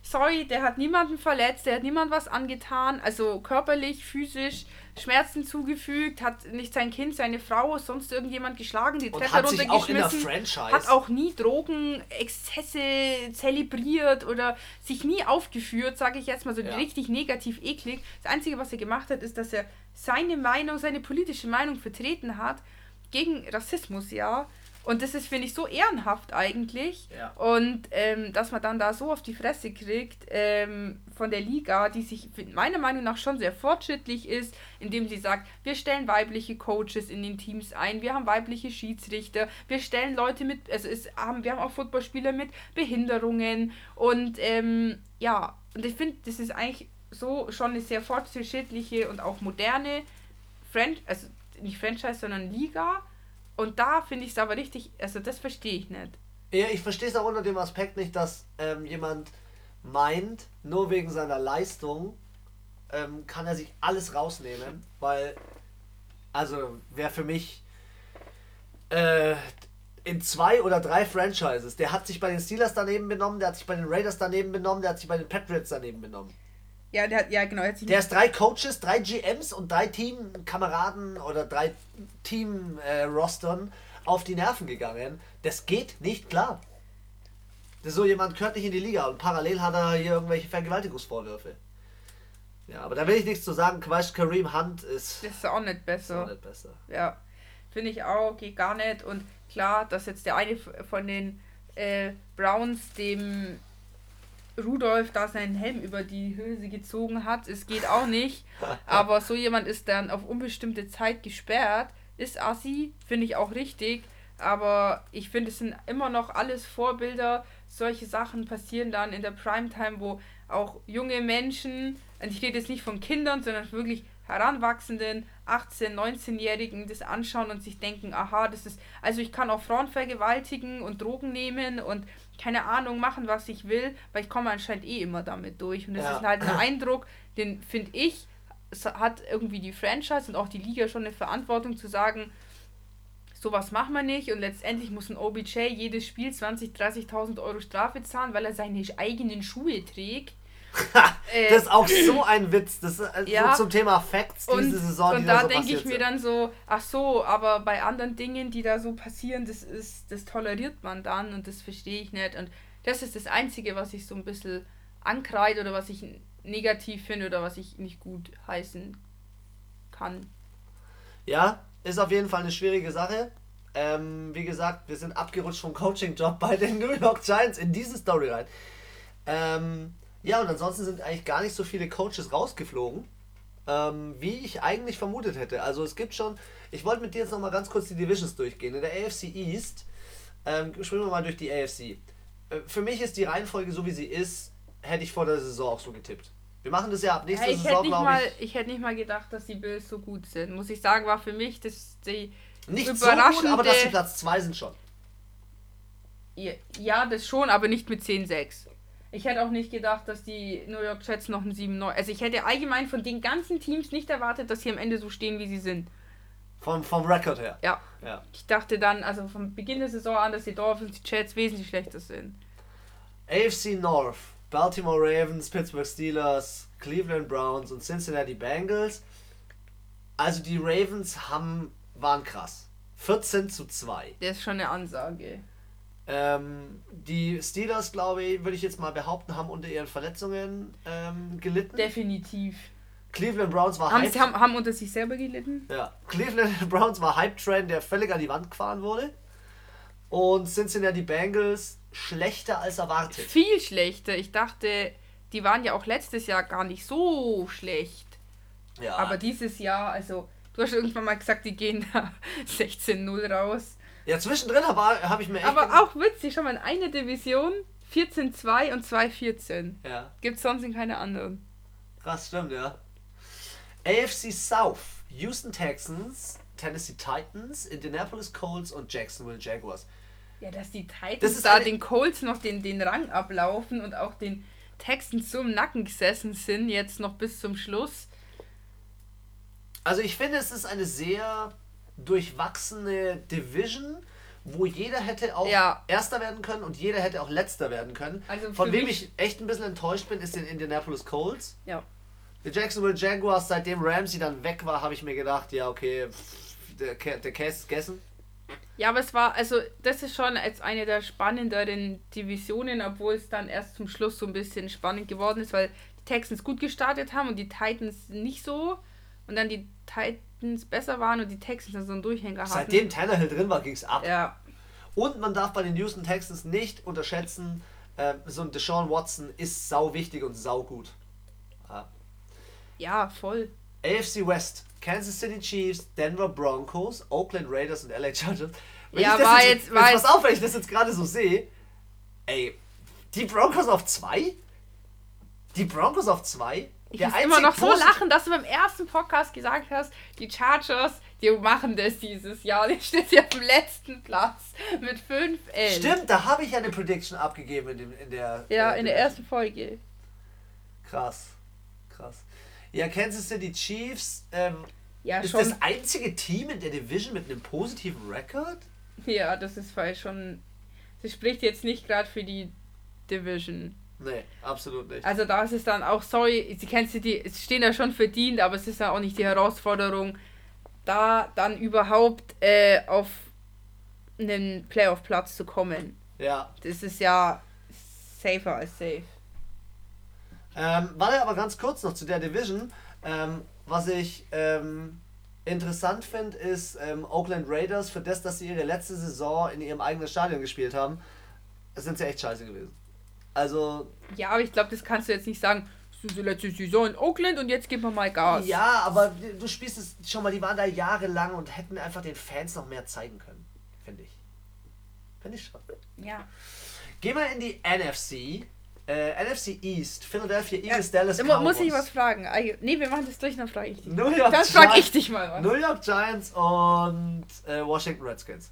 [SPEAKER 2] Sorry, der hat niemanden verletzt, der hat niemand was angetan, also körperlich, physisch Schmerzen zugefügt, hat nicht sein Kind, seine Frau, sonst irgendjemand geschlagen, die Treppe
[SPEAKER 1] auch
[SPEAKER 2] runtergeschmissen,
[SPEAKER 1] Franchise.
[SPEAKER 2] hat auch nie Drogenexzesse zelebriert oder sich nie aufgeführt, sage ich jetzt mal so
[SPEAKER 1] Ja.
[SPEAKER 2] richtig negativ eklig. Das Einzige, was er gemacht hat, ist, dass er seine Meinung, seine politische Meinung vertreten hat gegen Rassismus, ja. Und das ist, finde ich, so ehrenhaft eigentlich.
[SPEAKER 1] Ja.
[SPEAKER 2] Und ähm, dass man dann da so auf die Fresse kriegt ähm, von der Liga, die sich meiner Meinung nach schon sehr fortschrittlich ist, indem sie sagt, wir stellen weibliche Coaches in den Teams ein, wir haben weibliche Schiedsrichter, wir stellen Leute mit, also es haben, wir haben auch Footballspieler mit Behinderungen und ähm, ja, und ich finde, das ist eigentlich so schon eine sehr fortschrittliche und auch moderne Fran also nicht Franchise, sondern Liga. Und da finde ich es aber richtig, also das verstehe ich nicht.
[SPEAKER 1] Ja, ich verstehe es auch unter dem Aspekt nicht, dass ähm, jemand meint, nur wegen seiner Leistung ähm, kann er sich alles rausnehmen, weil, also wäre für mich äh, in zwei oder drei Franchises, der hat sich bei den Steelers daneben benommen, der hat sich bei den Raiders daneben benommen, der hat sich bei den Patriots daneben benommen.
[SPEAKER 2] Ja, der hat, ja genau, hat
[SPEAKER 1] Der ist drei Coaches, drei GMs und drei Teamkameraden oder drei Team-Rostern auf die Nerven gegangen. Das geht nicht klar. So jemand gehört nicht in die Liga und parallel hat er hier irgendwelche Vergewaltigungsvorwürfe. Ja, aber da will ich nichts zu sagen. Quatsch, Kareem Hunt ist,
[SPEAKER 2] das ist auch nicht besser.
[SPEAKER 1] auch nicht besser.
[SPEAKER 2] Ja, finde ich auch, geht gar nicht. Und klar, dass jetzt der eine von den äh, Browns dem Rudolf da seinen Helm über die Hülse gezogen hat, es geht auch nicht. Aber so jemand ist dann auf unbestimmte Zeit gesperrt, ist assi, finde ich auch richtig. Aber ich finde, es sind immer noch alles Vorbilder. Solche Sachen passieren dann in der Primetime, wo auch junge Menschen, und ich rede jetzt nicht von Kindern, sondern wirklich heranwachsenden 18-, 19-Jährigen das anschauen und sich denken, aha, das ist, also ich kann auch Frauen vergewaltigen und Drogen nehmen und keine Ahnung machen, was ich will, weil ich komme anscheinend eh immer damit durch. Und das
[SPEAKER 1] Ja.
[SPEAKER 2] ist halt ein Eindruck, den finde ich, hat irgendwie die Franchise und auch die Liga schon eine Verantwortung zu sagen, sowas machen wir nicht und letztendlich muss ein OBJ jedes Spiel 20.000, 30.000 Euro Strafe zahlen, weil er seine eigenen Schuhe trägt. Äh,
[SPEAKER 1] Das ist auch so ein Witz. Das ist äh,
[SPEAKER 2] Ja.
[SPEAKER 1] so zum Thema Facts
[SPEAKER 2] und,
[SPEAKER 1] diese Saison.
[SPEAKER 2] und
[SPEAKER 1] die
[SPEAKER 2] da
[SPEAKER 1] so
[SPEAKER 2] denke ich mir
[SPEAKER 1] sind.
[SPEAKER 2] dann so, ach so, aber bei anderen Dingen, die da so passieren, das ist, das toleriert man dann und das verstehe ich nicht. Und das ist das Einzige, was ich so ein bisschen ankreide oder was ich negativ finde oder was ich nicht gut heißen kann.
[SPEAKER 1] Ja, ist auf jeden Fall eine schwierige Sache. Ähm, wie gesagt, wir sind abgerutscht vom Coaching-Job bei den New York Giants in diese Story rein. Ähm, ja, und ansonsten sind eigentlich gar nicht so viele Coaches rausgeflogen, ähm, wie ich eigentlich vermutet hätte. Also es gibt schon, ich wollte mit dir jetzt nochmal ganz kurz die Divisions durchgehen. In der AFC East, ähm, springen wir mal durch die AFC. Äh, für mich ist die Reihenfolge so, wie sie ist, hätte ich vor der Saison auch so getippt. Wir machen das ja ab nächster
[SPEAKER 2] Ja, ich,
[SPEAKER 1] Saison, glaube
[SPEAKER 2] mal,
[SPEAKER 1] ich.
[SPEAKER 2] ich hätte nicht mal gedacht, dass die Bills so gut sind. Muss ich sagen, war für mich das die
[SPEAKER 1] Nicht so gut,
[SPEAKER 2] überraschende.
[SPEAKER 1] aber dass sie Platz 2 sind schon.
[SPEAKER 2] Ja, das schon, aber nicht mit 10-6. Ich hätte auch nicht gedacht, dass die New York Jets noch ein 7-9. Also ich hätte allgemein von den ganzen Teams nicht erwartet, dass sie am Ende so stehen, wie sie sind.
[SPEAKER 1] Vom, vom Rekord her.
[SPEAKER 2] Ja.
[SPEAKER 1] Ja.
[SPEAKER 2] Ich dachte dann, also vom Beginn der Saison an, dass die Dolphins, die Jets wesentlich schlechter sind.
[SPEAKER 1] AFC North, Baltimore Ravens, Pittsburgh Steelers, Cleveland Browns und Cincinnati Bengals. Also die Ravens haben, waren krass. 14 zu 2.
[SPEAKER 2] Das ist schon eine Ansage.
[SPEAKER 1] Ähm, die Steelers, glaube ich, würde ich jetzt mal behaupten, haben unter ihren Verletzungen ähm, gelitten.
[SPEAKER 2] Definitiv.
[SPEAKER 1] Cleveland Browns war
[SPEAKER 2] Haben,
[SPEAKER 1] Hype.
[SPEAKER 2] sie haben, haben unter sich selber gelitten?
[SPEAKER 1] Ja, Cleveland Browns war Hype Train, der völlig an die Wand gefahren wurde. Und Cincinnati Bengals schlechter als erwartet.
[SPEAKER 2] Viel schlechter. Ich dachte, die waren ja auch letztes Jahr gar nicht so schlecht.
[SPEAKER 1] Ja,
[SPEAKER 2] Aber dieses Jahr, also, du hast irgendwann mal gesagt, die gehen da 16-0 raus.
[SPEAKER 1] Ja zwischendrin habe hab ich mir echt.
[SPEAKER 2] Aber auch witzig, schon mal in einer Division 14-2 und 2-14.
[SPEAKER 1] Ja,
[SPEAKER 2] Gibt's sonst in keiner anderen.
[SPEAKER 1] krass, stimmt, ja. AFC South: Houston Texans, Tennessee Titans, Indianapolis Colts und Jacksonville Jaguars.
[SPEAKER 2] Ja, dass die Titans
[SPEAKER 1] Das ist
[SPEAKER 2] da den Colts noch den, den Rang ablaufen und auch den Texans so im Nacken gesessen sind, jetzt noch bis zum Schluss.
[SPEAKER 1] Also ich finde, es ist eine sehr durchwachsene Division, wo jeder hätte auch
[SPEAKER 2] Ja.
[SPEAKER 1] Erster werden können und jeder hätte auch Letzter werden können.
[SPEAKER 2] Also
[SPEAKER 1] Von wem ich echt ein bisschen enttäuscht bin, ist den Indianapolis Colts.
[SPEAKER 2] Ja.
[SPEAKER 1] Die Jacksonville Jaguars, seitdem Ramsey dann weg war, habe ich mir gedacht, ja okay, der, der Käse ist gegessen.
[SPEAKER 2] Ja, aber es war, also das ist schon als eine der spannenderen Divisionen, obwohl es dann erst zum Schluss so ein bisschen spannend geworden ist, weil die Texans gut gestartet haben und die Titans nicht so. Und dann die Titans besser waren und die Texans so einen Durchhänger hatten.
[SPEAKER 1] Seitdem Tannehill drin war, ging es ab.
[SPEAKER 2] Ja,
[SPEAKER 1] Und man darf bei den Houston Texans nicht unterschätzen, äh, so ein Deshaun Watson ist sau wichtig und sau gut. Ja.
[SPEAKER 2] ja, voll.
[SPEAKER 1] AFC West, Kansas City Chiefs, Denver Broncos, Oakland Raiders und LA Chargers. Wenn
[SPEAKER 2] Ja, war
[SPEAKER 1] jetzt,
[SPEAKER 2] jetzt-
[SPEAKER 1] jetzt,
[SPEAKER 2] war
[SPEAKER 1] pass auf, wenn ich das jetzt gerade so sehe. Ey, die Broncos auf zwei? Die Broncos auf zwei?
[SPEAKER 2] Ich muss immer noch so lachen, dass du beim ersten Podcast gesagt hast, die Chargers, die machen das dieses Jahr. Die steht ja auf dem letzten Platz mit 5 11
[SPEAKER 1] Stimmt, da habe ich eine Prediction abgegeben in, dem, in der.
[SPEAKER 2] Ja,
[SPEAKER 1] äh,
[SPEAKER 2] in der ersten Folge.
[SPEAKER 1] Krass. Krass. Ja, Kansas City Chiefs ähm,
[SPEAKER 2] Ja,
[SPEAKER 1] ist
[SPEAKER 2] schon.
[SPEAKER 1] das einzige Team in der Division mit einem positiven Rekord?
[SPEAKER 2] Ja, das ist weil schon. Sie spricht jetzt nicht gerade für die Division.
[SPEAKER 1] Nee, absolut nicht.
[SPEAKER 2] Also da ist es dann auch, sorry, sie kennst du die, es stehen ja schon verdient, aber es ist ja auch nicht die Herausforderung, da dann überhaupt äh, auf einen Playoff-Platz zu kommen.
[SPEAKER 1] Ja.
[SPEAKER 2] Das ist ja safer als safe.
[SPEAKER 1] Ähm, warte aber ganz kurz noch zu der Division. Ähm, was ich ähm, interessant finde, ist ähm, Oakland Raiders, für das, dass sie ihre letzte Saison in ihrem eigenen Stadion gespielt haben, sind sie echt scheiße gewesen. Also,
[SPEAKER 2] Ja, aber ich glaube, das kannst du jetzt nicht sagen, die letzte Saison in Oakland und jetzt geben wir mal Gas.
[SPEAKER 1] ja, aber du spielst es schon mal, die waren da jahrelang und hätten einfach den Fans noch mehr zeigen können, finde ich. Finde ich schon.
[SPEAKER 2] Ja.
[SPEAKER 1] Gehen wir in die NFC. Äh, NFC East, Philadelphia
[SPEAKER 2] Ja,
[SPEAKER 1] Eagles, Dallas
[SPEAKER 2] Da mu-
[SPEAKER 1] Cowboys.
[SPEAKER 2] muss ich was fragen. Nee, wir machen das durch, dann frage ich dich.
[SPEAKER 1] New York
[SPEAKER 2] Dann frage
[SPEAKER 1] Giants-
[SPEAKER 2] ich dich mal was.
[SPEAKER 1] New York Giants und äh, Washington Redskins.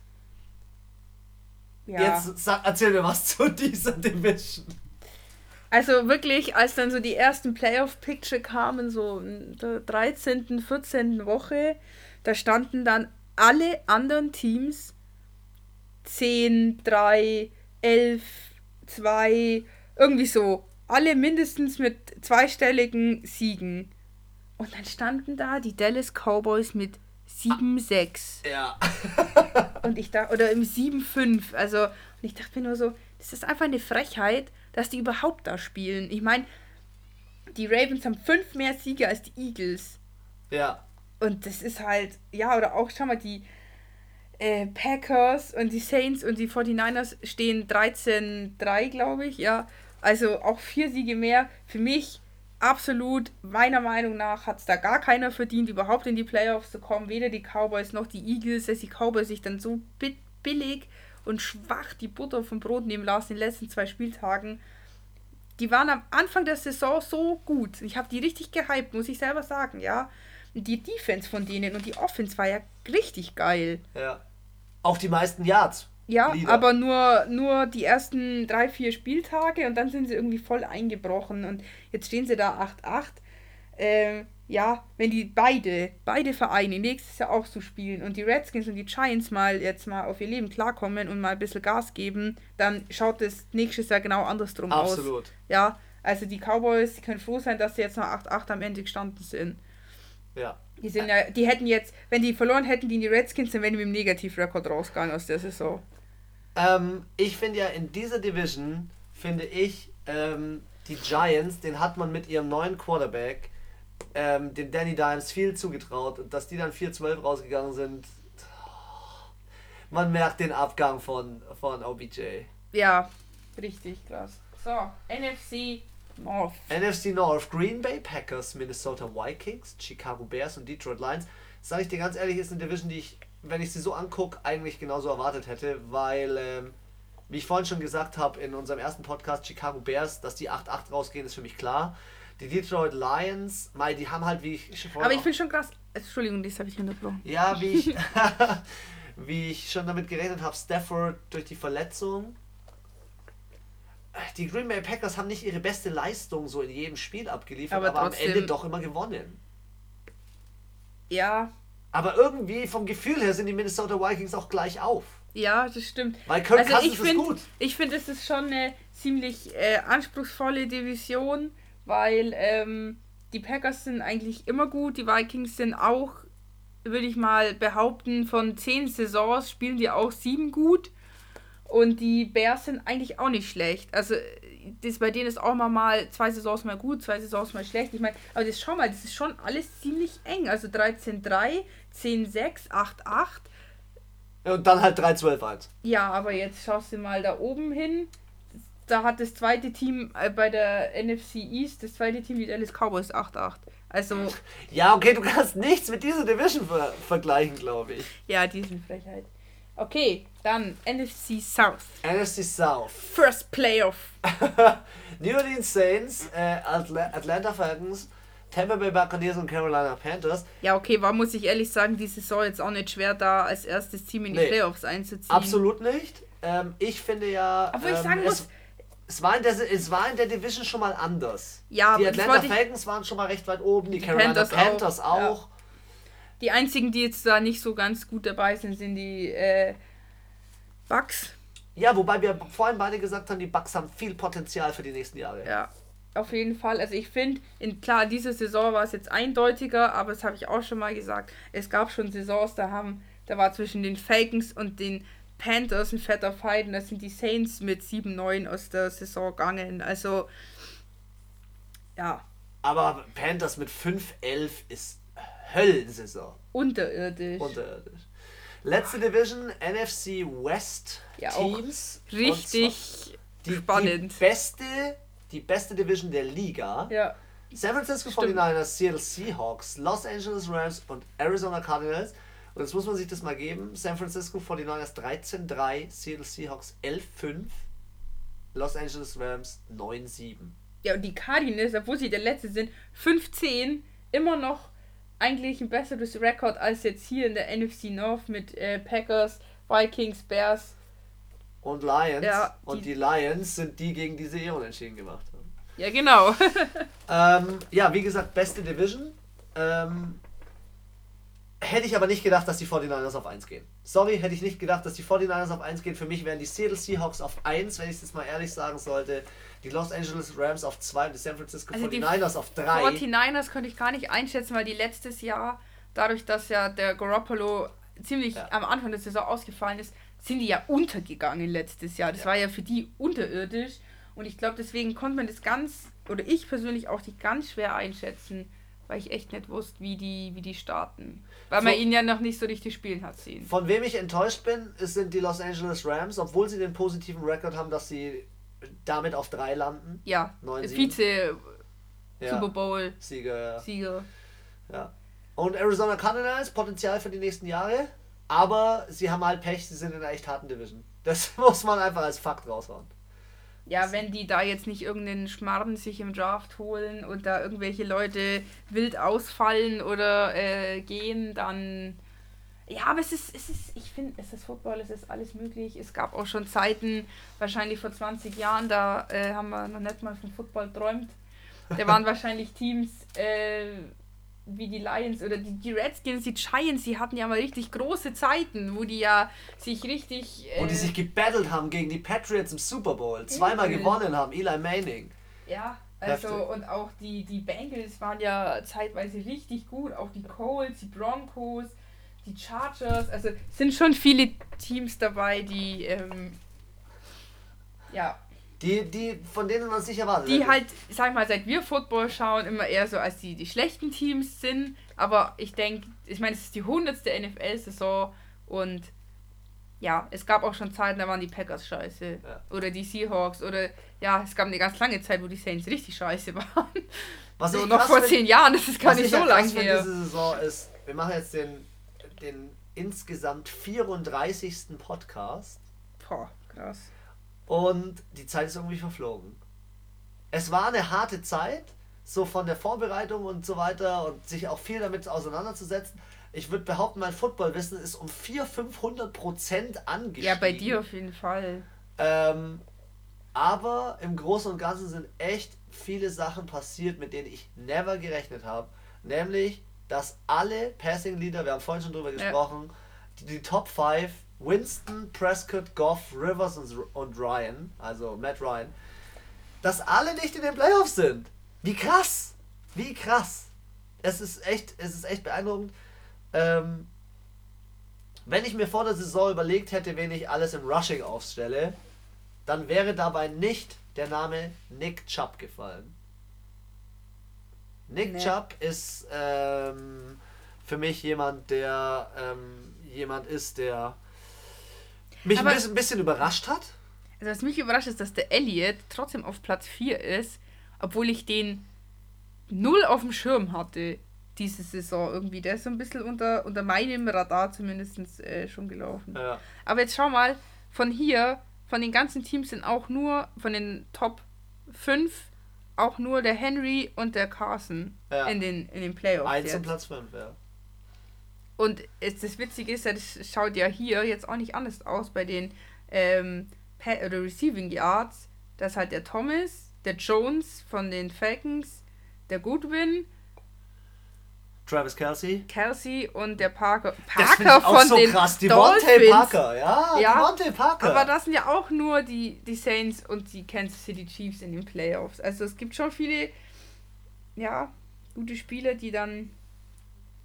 [SPEAKER 2] Ja.
[SPEAKER 1] Jetzt sag, erzähl mir was zu dieser Division.
[SPEAKER 2] Also wirklich, als dann so die ersten Playoff-Picture kamen, so in der 13., 14. Woche, da standen dann alle anderen Teams 10, 3, 11, 2, irgendwie so. Alle mindestens mit zweistelligen Siegen. Und dann standen da die Dallas Cowboys mit 7, 6.
[SPEAKER 1] Ja.
[SPEAKER 2] Und ich dachte, oder im 7-5. Also, und ich dachte mir nur so, das ist einfach eine Frechheit, dass die überhaupt da spielen. Ich meine, die Ravens haben fünf mehr Siege als die Eagles.
[SPEAKER 1] Ja.
[SPEAKER 2] Und das ist halt, ja, oder auch, schau mal, die äh, Packers und die Saints und die 49ers stehen 13-3, glaube ich, ja. Also auch vier Siege mehr. Für mich absolut, meiner Meinung nach, hat es da gar keiner verdient, überhaupt in die Playoffs zu kommen. Weder die Cowboys noch die Eagles, dass die Cowboys sich dann so bi- billig und schwach die Butter vom Brot nehmen lassen in den letzten zwei Spieltagen. Die waren am Anfang der Saison so gut. Ich habe die richtig gehypt, muss ich selber sagen, ja. Die Defense von denen und die Offense war ja richtig geil.
[SPEAKER 1] Ja. Auch die meisten Yards.
[SPEAKER 2] Ja,
[SPEAKER 1] Leader.
[SPEAKER 2] aber nur, nur die ersten drei, vier Spieltage und dann sind sie irgendwie voll eingebrochen und jetzt stehen sie da 8-8. Ähm, ja, wenn die beide, beide Vereine nächstes Jahr auch so spielen und die Redskins und die Giants mal jetzt mal auf ihr Leben klarkommen und mal ein bisschen Gas geben, dann schaut es nächstes Jahr genau andersrum aus.
[SPEAKER 1] Absolut.
[SPEAKER 2] Ja, also die Cowboys, die können froh sein, dass sie jetzt noch 8-8 am Ende gestanden sind.
[SPEAKER 1] Ja.
[SPEAKER 2] Die sind ja, die hätten jetzt, wenn die verloren hätten gegen die Redskins, dann wären die mit dem Negativrekord rausgegangen aus der Saison.
[SPEAKER 1] Ähm, ich finde ja in dieser Division, finde ich, ähm, die Giants, den hat man mit ihrem neuen Quarterback, ähm, dem Danny Dimes, viel zugetraut. Und dass die dann 4-12 rausgegangen sind. man merkt den Abgang von, von OBJ.
[SPEAKER 2] Ja, richtig krass. So, NFC North.
[SPEAKER 1] NFC North, Green Bay Packers, Minnesota Vikings, Chicago Bears und Detroit Lions. Sage ich dir ganz ehrlich, ist eine Division, die ich, wenn ich sie so angucke, eigentlich genauso erwartet hätte, weil, ähm, wie ich vorhin schon gesagt habe in unserem ersten Podcast, Chicago Bears, dass die 8-8 rausgehen, ist für mich klar. Die Detroit Lions, mei, die haben halt, wie ich schon
[SPEAKER 2] Aber ich finde schon krass. Entschuldigung, das habe ich unterbrochen.
[SPEAKER 1] Ja, wie ich, wie ich schon damit gerechnet habe, Stafford durch die Verletzung. Die Green Bay Packers haben nicht ihre beste Leistung so in jedem Spiel abgeliefert,
[SPEAKER 2] Aber
[SPEAKER 1] aber, am Ende doch immer gewonnen.
[SPEAKER 2] Ja,
[SPEAKER 1] Aber irgendwie vom Gefühl her sind die Minnesota Vikings auch gleich auf.
[SPEAKER 2] ja, das stimmt.
[SPEAKER 1] Weil Kirk
[SPEAKER 2] Also
[SPEAKER 1] Cousins
[SPEAKER 2] ich
[SPEAKER 1] ist
[SPEAKER 2] finde,
[SPEAKER 1] gut.
[SPEAKER 2] ich finde, es ist schon eine ziemlich äh, anspruchsvolle Division, weil ähm, die Packers sind eigentlich immer gut, die Vikings sind auch, würde ich mal behaupten, von zehn Saisons spielen die auch sieben gut und die Bears sind eigentlich auch nicht schlecht. Also das bei denen ist auch mal, mal zwei Saisons mal gut, zwei Saisons mal schlecht. Ich meine, aber das schau mal, das ist schon alles ziemlich eng. Also 13-3, 10-6, 8-8.
[SPEAKER 1] Und dann halt 3-12-1.
[SPEAKER 2] Ja, aber jetzt schaust du mal da oben hin. Da hat das zweite Team äh, bei der NFC East, das zweite Team, die Dallas Cowboys 8-8. Also,
[SPEAKER 1] Ja, okay, du kannst nichts mit dieser Division ver vergleichen, glaube ich.
[SPEAKER 2] ja, die sind Frechheit. Okay, dann NFC South.
[SPEAKER 1] NFC South.
[SPEAKER 2] First Playoff.
[SPEAKER 1] New Orleans Saints, äh, Atla Atlanta Falcons, Tampa Bay Buccaneers und Carolina Panthers.
[SPEAKER 2] Ja, okay, war, muss ich ehrlich sagen, die Saison jetzt auch nicht schwer da, als erstes Team in die
[SPEAKER 1] Nee.
[SPEAKER 2] Playoffs einzuziehen.
[SPEAKER 1] Absolut nicht. Ähm, ich finde ja.
[SPEAKER 2] Ich
[SPEAKER 1] ähm,
[SPEAKER 2] sagen muss-
[SPEAKER 1] es, war in der, es war in der Division schon mal anders.
[SPEAKER 2] Ja,
[SPEAKER 1] die Atlanta
[SPEAKER 2] ich-
[SPEAKER 1] Falcons waren schon mal recht weit oben, die,
[SPEAKER 2] Die
[SPEAKER 1] Carolina
[SPEAKER 2] Panthers
[SPEAKER 1] Panthers,
[SPEAKER 2] auch, ja. Die einzigen, die jetzt da nicht so ganz gut dabei sind, sind die äh, Bucks.
[SPEAKER 1] Ja. wobei wir vorhin beide gesagt haben, die Bucks haben viel Potenzial für die nächsten Jahre.
[SPEAKER 2] Ja, auf jeden Fall. Also ich finde, in klar, diese Saison war es jetzt eindeutiger, aber das habe ich auch schon mal gesagt. Es gab schon Saisons, da haben, da war zwischen den Falcons und den Panthers ein fetter Fight und da sind die Saints mit 7-9 aus der Saison gegangen. Also ja,
[SPEAKER 1] Aber Panthers mit 5-11 ist Höllensaison.
[SPEAKER 2] unterirdisch.
[SPEAKER 1] Unterirdisch. Letzte Division, NFC West
[SPEAKER 2] Ja,
[SPEAKER 1] Teams.
[SPEAKER 2] Richtig
[SPEAKER 1] die,
[SPEAKER 2] spannend.
[SPEAKER 1] Die beste, die beste Division der Liga.
[SPEAKER 2] ja.
[SPEAKER 1] San Francisco
[SPEAKER 2] Stimmt.
[SPEAKER 1] 49ers, Seattle Seahawks, Los Angeles Rams und Arizona Cardinals. Und jetzt muss man sich das mal geben. San Francisco 49ers 13-3, Seattle Seahawks 11-5, Los Angeles Rams 9-7.
[SPEAKER 2] Ja, und die Cardinals, obwohl sie der Letzte sind, 15, immer noch eigentlich ein besseres Rekord als jetzt hier in der NFC North mit äh, Packers, Vikings, Bears.
[SPEAKER 1] Und Lions.
[SPEAKER 2] Ja,
[SPEAKER 1] und
[SPEAKER 2] die-
[SPEAKER 1] die Lions sind die, gegen die sie eh unentschieden gemacht haben.
[SPEAKER 2] Ja, genau.
[SPEAKER 1] Ähm, ja, wie gesagt, beste Division. Ähm, hätte ich aber nicht gedacht, dass die 49ers auf 1 gehen. Sorry, hätte ich nicht gedacht, dass die 49ers auf 1 gehen. Für mich wären die Seattle Seahawks auf 1, wenn ich es jetzt mal ehrlich sagen sollte. Die Los Angeles Rams auf 2 und die San Francisco
[SPEAKER 2] Also die
[SPEAKER 1] 49ers auf 3.
[SPEAKER 2] 49ers könnte ich gar nicht einschätzen, weil die letztes Jahr, dadurch, dass ja der Garoppolo ziemlich
[SPEAKER 1] Ja.
[SPEAKER 2] am Anfang der Saison ausgefallen ist, sind die ja untergegangen letztes Jahr. Das
[SPEAKER 1] Ja.
[SPEAKER 2] war ja für die unterirdisch. Und ich glaube, deswegen konnte man das ganz, oder ich persönlich auch die ganz schwer einschätzen, weil ich echt nicht wusste, wie die, wie die starten. Weil man
[SPEAKER 1] So-
[SPEAKER 2] ihn ja noch nicht so richtig spielen hat sehen.
[SPEAKER 1] Von wem ich enttäuscht bin, sind die Los Angeles Rams, obwohl sie den positiven Rekord haben, dass sie damit auf 3 landen.
[SPEAKER 2] Ja,
[SPEAKER 1] 9-7.
[SPEAKER 2] Vize
[SPEAKER 1] Ja,
[SPEAKER 2] Super Bowl
[SPEAKER 1] Sieger.
[SPEAKER 2] Sieger.
[SPEAKER 1] Ja. Und Arizona Cardinals, Potenzial für die nächsten Jahre. Aber sie haben halt Pech, sie sind in einer echt harten Division. Das muss man einfach als Fakt raushauen.
[SPEAKER 2] Ja, wenn die da jetzt nicht irgendeinen Schmarrn sich im Draft holen und da irgendwelche Leute wild ausfallen oder äh, gehen, dann. Ja, aber es ist, es ist, ich finde, es ist Football, es ist alles möglich. Es gab auch schon Zeiten, wahrscheinlich vor 20 Jahren, da äh, haben wir noch nicht mal von Football träumt. Da waren wahrscheinlich Teams äh, wie die Lions oder die, die Redskins, die Giants, die hatten ja mal richtig große Zeiten, wo die ja sich richtig.
[SPEAKER 1] Wo die
[SPEAKER 2] äh,
[SPEAKER 1] sich gebattelt haben gegen die Patriots im Super Bowl. Zweimal
[SPEAKER 2] Übel.
[SPEAKER 1] gewonnen haben. Eli Manning.
[SPEAKER 2] Ja, also
[SPEAKER 1] Heftig.
[SPEAKER 2] und auch die, die Bengals waren ja zeitweise richtig gut, auch die Colts, die Broncos, die Chargers, also sind schon viele Teams dabei, die ähm, ja,
[SPEAKER 1] Die, die, von denen man sich erwartet.
[SPEAKER 2] die halt, sag mal, seit wir Football schauen, immer eher so als die, die schlechten Teams sind, aber ich denke, ich meine, es ist die hundertste NFL-Saison und ja, es gab auch schon Zeiten, da waren die Packers scheiße.
[SPEAKER 1] Ja.
[SPEAKER 2] Oder die Seahawks. Oder ja, es gab eine ganz lange Zeit, wo die Saints richtig scheiße waren.
[SPEAKER 1] Was
[SPEAKER 2] so
[SPEAKER 1] ich
[SPEAKER 2] noch vor zehn Jahren, das ist gar nicht
[SPEAKER 1] ich
[SPEAKER 2] so lange her.
[SPEAKER 1] Diese Saison ist, wir machen jetzt den, den insgesamt 34. Podcast
[SPEAKER 2] Boah, krass.
[SPEAKER 1] und die Zeit ist irgendwie verflogen. Es war eine harte Zeit, so von der Vorbereitung und so weiter und sich auch viel damit auseinanderzusetzen. Ich würde behaupten, mein Footballwissen ist um 400, 500 Prozent angestiegen.
[SPEAKER 2] Ja, bei dir auf jeden Fall.
[SPEAKER 1] Ähm, aber im Großen und Ganzen sind echt viele Sachen passiert, mit denen ich never gerechnet habe. Nämlich, dass alle Passing Leader, wir haben vorhin schon drüber
[SPEAKER 2] Ja.
[SPEAKER 1] gesprochen, die, die Top 5, Winston, Prescott, Goff, Rivers und, und Ryan, also Matt Ryan, dass alle nicht in den Playoffs sind. Wie krass! Wie krass! Es ist echt, es ist echt beeindruckend. Ähm, wenn ich mir vor der Saison überlegt hätte, wen ich alles im Rushing aufstelle, dann wäre dabei nicht der Name Nick Chubb gefallen. Nick
[SPEAKER 2] Nee.
[SPEAKER 1] Chubb ist ähm, für mich jemand, der ähm, jemand ist, der mich ein
[SPEAKER 2] Aber-
[SPEAKER 1] bisschen, ein bisschen überrascht hat.
[SPEAKER 2] Also was mich überrascht ist, dass der Elliot trotzdem auf Platz 4 ist, obwohl ich den null auf dem Schirm hatte diese Saison irgendwie. Der ist so ein bisschen unter, unter meinem Radar zumindest äh, schon gelaufen.
[SPEAKER 1] Ja.
[SPEAKER 2] Aber jetzt schau mal, von hier, von den ganzen Teams sind auch nur, von den Top 5, auch nur der Henry und der Carson
[SPEAKER 1] Ja.
[SPEAKER 2] in, den, in den Playoffs.
[SPEAKER 1] Eins und. Platz 5, ja.
[SPEAKER 2] Und es, das Witzige ist ja, das schaut ja hier jetzt auch nicht anders aus bei den ähm, oder Receiving Yards. Das ist halt der Thomas, der Jones von den Falcons, der Goodwin,
[SPEAKER 1] Travis Kelsey.
[SPEAKER 2] Kelsey und der Parker.
[SPEAKER 1] Das
[SPEAKER 2] Parker
[SPEAKER 1] ich auch
[SPEAKER 2] von
[SPEAKER 1] so
[SPEAKER 2] den
[SPEAKER 1] krass. Devontae
[SPEAKER 2] Dolphins.
[SPEAKER 1] Parker, ja.
[SPEAKER 2] Ja,
[SPEAKER 1] Devontae Parker.
[SPEAKER 2] Aber das sind ja auch nur die, die Saints und die Kansas City Chiefs in den Playoffs. Also es gibt schon viele, ja, gute Spieler, die dann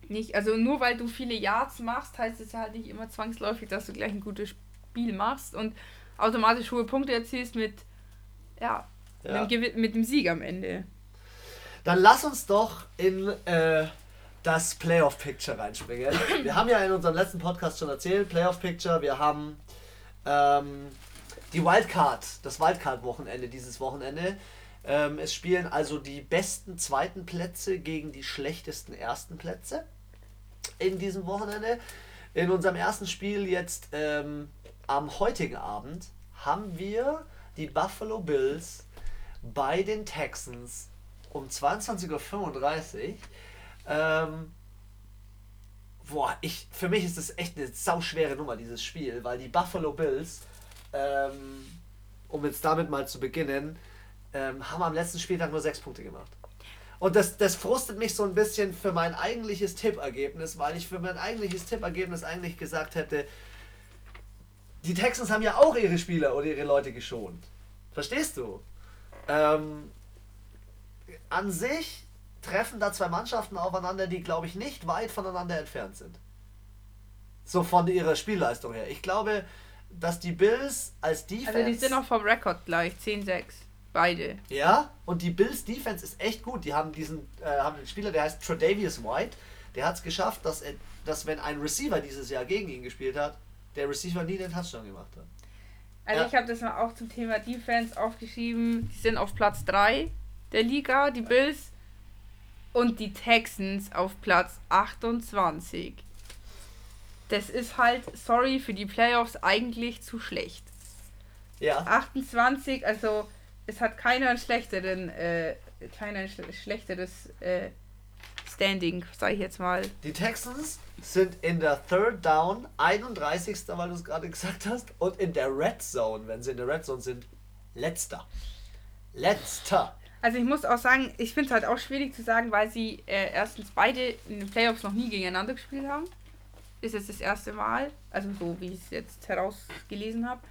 [SPEAKER 2] nicht, also nur weil du viele Yards machst, heißt es ja halt nicht immer zwangsläufig, dass du gleich ein gutes Spiel machst und automatisch hohe Punkte erzielst mit, ja,
[SPEAKER 1] Ja.
[SPEAKER 2] Einem Gewi- mit dem Sieg am Ende.
[SPEAKER 1] Dann lass uns doch in äh, das Playoff-Picture reinspringen. Wir haben ja in unserem letzten Podcast schon erzählt, Playoff-Picture, wir haben ähm, die Wildcard, das Wildcard-Wochenende dieses Wochenende. Ähm, es spielen also die besten zweiten Plätze gegen die schlechtesten ersten Plätze in diesem Wochenende. In unserem ersten Spiel jetzt ähm, am heutigen Abend haben wir die Buffalo Bills bei den Texans um 22.35 Uhr. Ähm, boah, ich, für mich ist das echt eine sauschwere Nummer, dieses Spiel, weil die Buffalo Bills, ähm, um jetzt damit mal zu beginnen, ähm, haben am letzten Spieltag nur sechs Punkte gemacht. Und das, das frustet mich so ein bisschen für mein eigentliches Tippergebnis, weil ich für mein eigentliches Tippergebnis eigentlich gesagt hätte, die Texans haben ja auch ihre Spieler oder ihre Leute geschont. Verstehst du? Ähm, an sich treffen da zwei Mannschaften aufeinander, die, glaube ich, nicht weit voneinander entfernt sind. So von ihrer Spielleistung her. Ich glaube, dass die Bills als Defense.
[SPEAKER 2] Also die sind auch vom Rekord gleich, 10-6. Beide.
[SPEAKER 1] Ja, und die Bills Defense ist echt gut. Die haben diesen äh, haben einen Spieler, der heißt Tredavious White. Der hat es geschafft, dass, er, dass wenn ein Receiver dieses Jahr gegen ihn gespielt hat, der Receiver nie den Touchdown gemacht hat.
[SPEAKER 2] Also
[SPEAKER 1] Ja.
[SPEAKER 2] ich habe das mal auch zum Thema Defense aufgeschrieben. Die sind auf Platz 3 der Liga, die Bills. Und die Texans auf Platz 28. Das ist halt, sorry, für die Playoffs eigentlich zu schlecht.
[SPEAKER 1] Ja.
[SPEAKER 2] 28, also es hat keiner einen schlechteren, äh, keiner ein schl schlechteres äh, Standing, sag ich jetzt mal.
[SPEAKER 1] Die Texans sind in der Third Down 31. weil du es gerade gesagt hast. Und in der Red Zone, wenn sie in der Red Zone sind, letzter. Letzter.
[SPEAKER 2] Also ich muss auch sagen, ich finde es halt auch schwierig zu sagen, weil sie äh, erstens beide in den Playoffs noch nie gegeneinander gespielt haben. Ist jetzt das erste Mal, also so wie ich es jetzt herausgelesen habe.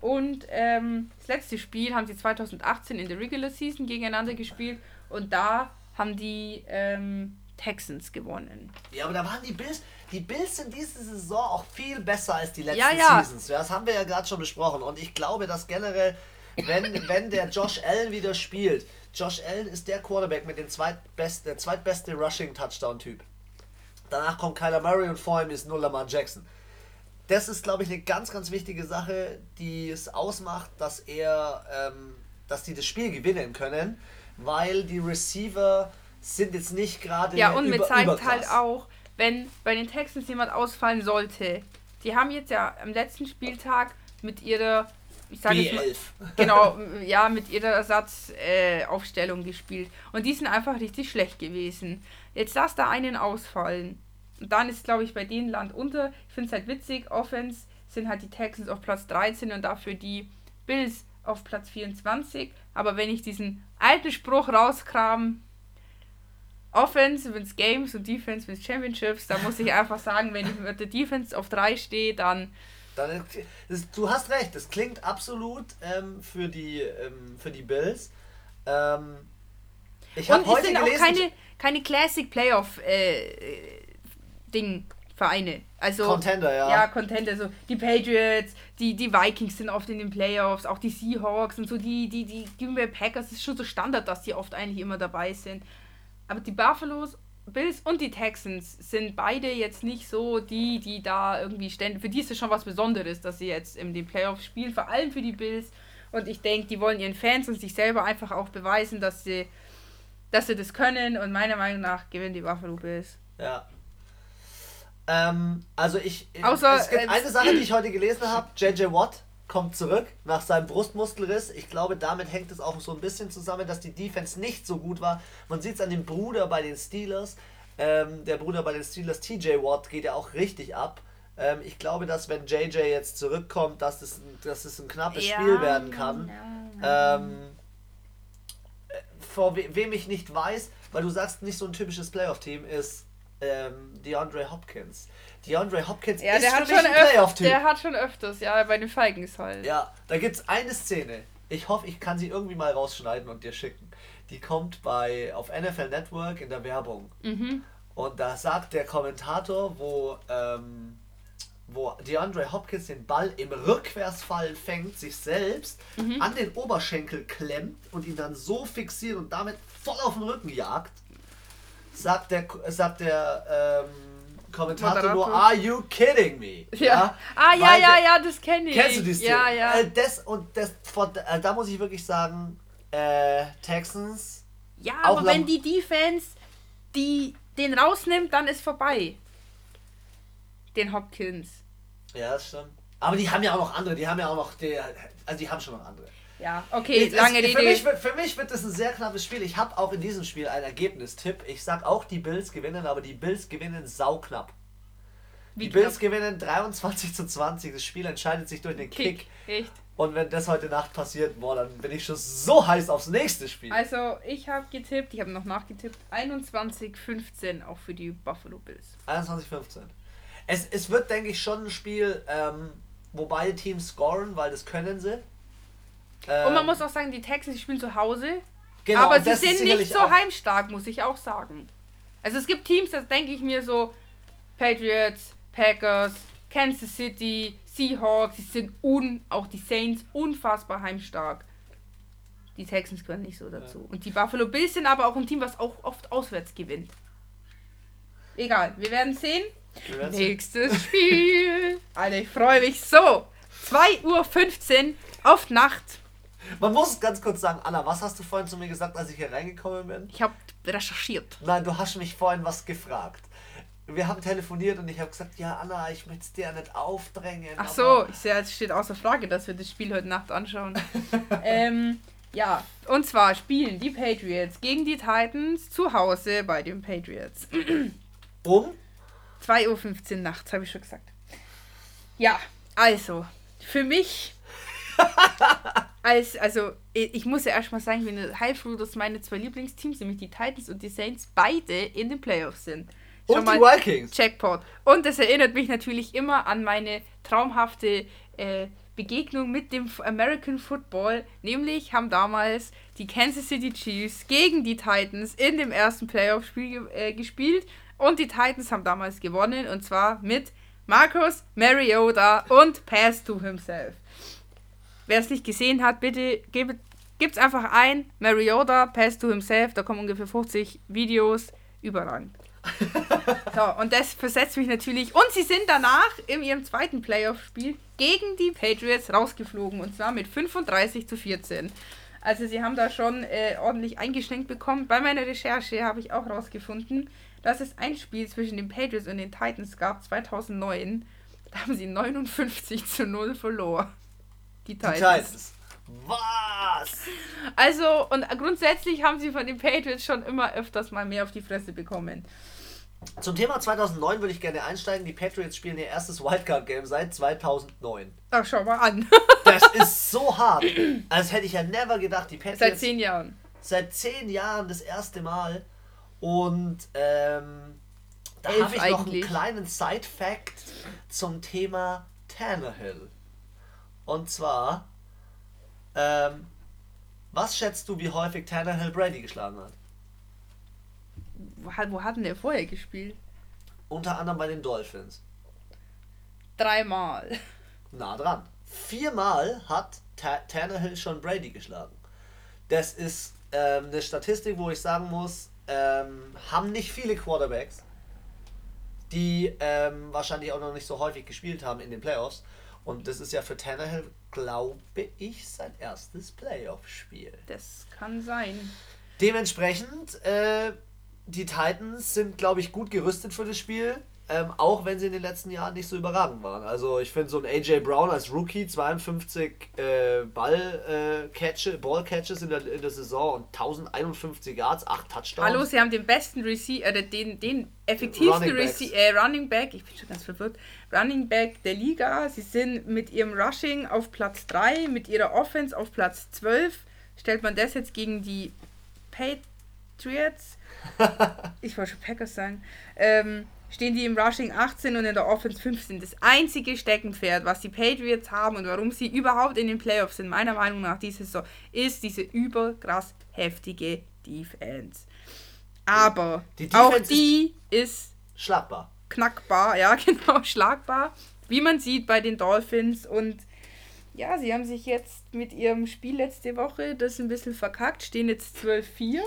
[SPEAKER 2] Und ähm, das letzte Spiel haben sie 2018 in der Regular Season gegeneinander gespielt und da haben die ähm, Texans gewonnen.
[SPEAKER 1] Ja, aber da waren die Bills. Die Bills sind diese Saison auch viel besser als die letzten
[SPEAKER 2] Ja, ja.
[SPEAKER 1] Seasons. Ja, das haben wir ja gerade schon besprochen. Und ich glaube, dass generell, wenn, wenn der Josh Allen wieder spielt, Josh Allen ist der Quarterback mit dem zweitbest, der zweitbeste Rushing-Touchdown-Typ. Danach kommt Kyler Murray und vor ihm ist nur Lamar Jackson. das ist, glaube ich, eine ganz, ganz wichtige Sache, die es ausmacht, dass er, ähm, dass die das Spiel gewinnen können, weil die Receiver sind jetzt nicht gerade
[SPEAKER 2] Ja, und mir zeigt halt auch, wenn bei den Texans jemand ausfallen sollte. Die haben jetzt ja am letzten Spieltag mit ihrer ich sage jetzt mal, genau, ja, mit ihrer Ersatzaufstellung äh, gespielt. Und die sind einfach richtig schlecht gewesen. Jetzt lass da einen ausfallen. Und dann ist, glaube ich, bei denen Land unter. Ich finde es halt witzig, Offense sind halt die Texans auf Platz 13 und dafür die Bills auf Platz 24. Aber wenn ich diesen alten Spruch rauskram, Offense wins Games und Defense wins Championships, da muss ich einfach sagen, wenn ich mit der Defense auf 3 stehe, dann.
[SPEAKER 1] Dann das, du hast recht, das klingt absolut ähm, für, die, ähm, für die Bills. Ähm,
[SPEAKER 2] ich habe heute sind gelesen, auch keine, keine Classic Playoff äh, Ding Vereine. Also,
[SPEAKER 1] Contender, ja.
[SPEAKER 2] Ja, Contender. So die Patriots, die, die Vikings sind oft in den Playoffs, auch die Seahawks und so die, die, die Green Bay Packers ist schon so Standard, dass die oft eigentlich immer dabei sind. Aber die Buffaloes, Bills und die Texans sind beide jetzt nicht so die, die da irgendwie ständig. Für die ist es schon was Besonderes, dass sie jetzt in den Playoffs spielen, vor allem für die Bills. Und ich denke, die wollen ihren Fans und sich selber einfach auch beweisen, dass sie, dass sie das können. Und meiner Meinung nach gewinnen die Buffalo Bills.
[SPEAKER 1] Ja. Ähm, also ich. Außer, es gibt äh, eine Sache, die ich heute gelesen habe. JJ Watt kommt zurück nach seinem Brustmuskelriss. Ich glaube, damit hängt es auch so ein bisschen zusammen, dass die Defense nicht so gut war. Man sieht es an dem Bruder bei den Steelers. Ähm, der Bruder bei den Steelers, TJ Watt, geht ja auch richtig ab. Ähm, ich glaube, dass wenn JJ jetzt zurückkommt, dass es, dass es ein knappes ja, Spiel werden kann. Ähm, äh, vor we wem ich nicht weiß, weil du sagst, nicht so ein typisches Playoff-Team ist ähm, DeAndre Hopkins. DeAndre Hopkins
[SPEAKER 2] ja, ist für mich ein Playoff-Typ. Der hat schon öfters, ja, bei den Falcons halt.
[SPEAKER 1] Ja, da gibt es eine Szene. Ich hoffe, ich kann sie irgendwie mal rausschneiden und dir schicken. Die kommt bei auf NFL Network in der Werbung. Mhm. Und da sagt der Kommentator, wo, ähm, wo DeAndre Hopkins den Ball im Rückwärtsfall fängt, sich selbst mhm. an den Oberschenkel klemmt und ihn dann so fixiert und damit voll auf den Rücken jagt, sagt der, sagt der ähm, Kommentator Moderator. nur, are you kidding me?
[SPEAKER 2] Ja. ja? Ah, ja, ja, ja, das kenne ich.
[SPEAKER 1] Kennst du die
[SPEAKER 2] Ja, ja.
[SPEAKER 1] Äh, das, und das, von, äh, da muss ich wirklich sagen, äh, Texans.
[SPEAKER 2] Ja, aber wenn die Defense die, den rausnimmt, dann ist vorbei. Den Hopkins.
[SPEAKER 1] Ja, das stimmt. Aber die haben ja auch noch andere, die haben ja auch noch, die, also die haben schon noch andere.
[SPEAKER 2] Ja, okay,
[SPEAKER 1] es, lange Rede. Für mich, für mich wird das ein sehr knappes Spiel. Ich habe auch in diesem Spiel einen Ergebnistipp. Ich sag auch, die Bills gewinnen, aber die Bills gewinnen sauknapp. Wie die knapp? Bills gewinnen 23 zu 20. Das Spiel entscheidet sich durch den Kick. Kick. Echt? Und wenn das heute Nacht passiert, boah, dann bin ich schon so heiß aufs nächste Spiel.
[SPEAKER 2] Also, ich habe getippt, ich habe noch nachgetippt, 21-15 auch für die Buffalo Bills.
[SPEAKER 1] 21-15. Es, es wird, denke ich, schon ein Spiel, ähm, wo beide Teams scoren, weil das können sie.
[SPEAKER 2] Ähm, und man ähm, muss auch sagen, die Texans spielen zu Hause. Genau, aber sie sind nicht so heimstark, muss ich auch sagen. Also es gibt Teams, das denke ich mir so, Patriots, Packers, Kansas City, Seahawks, die sind un, auch die Saints unfassbar heimstark. Die Texans gehören nicht so dazu. Ja. Und die Buffalo Bills sind aber auch ein Team, was auch oft auswärts gewinnt. Egal, wir werden sehen. Wir werden Nächstes sehen. Spiel. Alter, ich freue mich so. 2.15 Uhr auf Nacht.
[SPEAKER 1] Man muss ganz kurz sagen, Anna, was hast du vorhin zu mir gesagt, als ich hier reingekommen bin?
[SPEAKER 2] Ich habe recherchiert.
[SPEAKER 1] Nein, du hast mich vorhin was gefragt. Wir haben telefoniert und ich habe gesagt, ja Anna, ich möchte es dir nicht aufdrängen.
[SPEAKER 2] Ach so, ich sehe, es steht außer Frage, dass wir das Spiel heute Nacht anschauen. ähm, ja, und zwar spielen die Patriots gegen die Titans zu Hause bei den Patriots.
[SPEAKER 1] um?
[SPEAKER 2] 2.15 Uhr nachts, habe ich schon gesagt. Ja, also, für mich als, also, ich muss ja erstmal sagen, ich bin heilfroh, dass meine zwei Lieblingsteams, nämlich die Titans und die Saints, beide in den Playoffs sind.
[SPEAKER 1] Schon und die Vikings.
[SPEAKER 2] Jackpot. Und das erinnert mich natürlich immer an meine traumhafte äh, Begegnung mit dem American Football. Nämlich haben damals die Kansas City Chiefs gegen die Titans in dem ersten Playoff-Spiel äh, gespielt. Und die Titans haben damals gewonnen. Und zwar mit Marcus Mariota und Pass to Himself. Wer es nicht gesehen hat, bitte gibt es einfach ein. Mariota, Pass to Himself. Da kommen ungefähr 50 Videos. Überragend. So, und das versetzt mich natürlich. Und sie sind danach in ihrem zweiten Playoff-Spiel gegen die Patriots rausgeflogen. Und zwar mit 35 zu 14. Also sie haben da schon äh, ordentlich eingeschränkt bekommen. Bei meiner Recherche habe ich auch rausgefunden, dass es ein Spiel zwischen den Patriots und den Titans gab, 2009. Da haben sie 59 zu 0 verloren. Die Titans.
[SPEAKER 1] Die Titans. Was?
[SPEAKER 2] Also, und grundsätzlich haben sie von den Patriots schon immer öfters mal mehr auf die Fresse bekommen.
[SPEAKER 1] Zum Thema 2009 würde ich gerne einsteigen. Die Patriots spielen ihr erstes Wildcard-Game seit 2009.
[SPEAKER 2] Ach, schau mal an.
[SPEAKER 1] Das ist so hart. Als hätte ich ja never gedacht, die Patriots.
[SPEAKER 2] Seit zehn Jahren.
[SPEAKER 1] Seit zehn Jahren das erste Mal. Und ähm, da habe ich noch einen
[SPEAKER 2] eigentlich.
[SPEAKER 1] kleinen Side-Fact zum Thema Tannehill. Und zwar, ähm, was schätzt du, wie häufig Tannehill Brady geschlagen hat?
[SPEAKER 2] Wo, hat- wo hat denn der vorher gespielt?
[SPEAKER 1] Unter anderem bei den Dolphins.
[SPEAKER 2] Dreimal.
[SPEAKER 1] Nah dran. Viermal hat Ta Tannehill schon Brady geschlagen. Das ist ähm, eine Statistik, wo ich sagen muss, ähm, haben nicht viele Quarterbacks, die ähm, wahrscheinlich auch noch nicht so häufig gespielt haben in den Playoffs. Und das ist ja für Tannehill, glaube ich, sein erstes Playoff-Spiel.
[SPEAKER 2] Das kann sein.
[SPEAKER 1] Dementsprechend, äh, die Titans sind, glaube ich, gut gerüstet für das Spiel. Ähm, auch wenn sie in den letzten Jahren nicht so überragend waren. Also ich finde so ein AJ Brown als Rookie, 52 äh, Ball, äh, Ball Catches in der, in der Saison und 1051 Yards, 8 Touchdowns.
[SPEAKER 2] Hallo, sie haben den besten Receiver, äh, den, den effektivsten
[SPEAKER 1] Running Backs.
[SPEAKER 2] Rece äh, Running Back, ich bin schon ganz verwirrt, Running Back der Liga. Sie sind mit ihrem Rushing auf Platz 3, mit ihrer Offense auf Platz 12. Stellt man das jetzt gegen die Patriots, ich wollte schon Packers sagen, ähm, stehen die im Rushing 18 und in der Offense 15. Das einzige Steckenpferd, was die Patriots haben und warum sie überhaupt in den Playoffs sind, meiner Meinung nach diese Saison, ist diese überkrass heftige Defense. Aber
[SPEAKER 1] Die
[SPEAKER 2] auch
[SPEAKER 1] Defense
[SPEAKER 2] die ist
[SPEAKER 1] Schlagbar.
[SPEAKER 2] knackbar, ja, genau, schlagbar, wie man sieht bei den Dolphins. Und ja, sie haben sich jetzt mit ihrem Spiel letzte Woche das ein bisschen verkackt, stehen jetzt 12-4.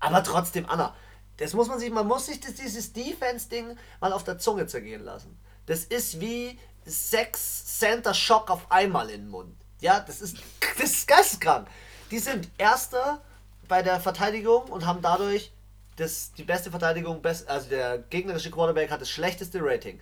[SPEAKER 1] Aber trotzdem, Anna, das muss man sich, man muss sich das, dieses Defense-Ding mal auf der Zunge zergehen lassen. Das ist wie sechs Center Shock auf einmal in den Mund. Ja, das ist, das ist geisteskrank. Die sind Erster bei der Verteidigung und haben dadurch das, die beste Verteidigung, best, also der gegnerische Quarterback hat das schlechteste Rating.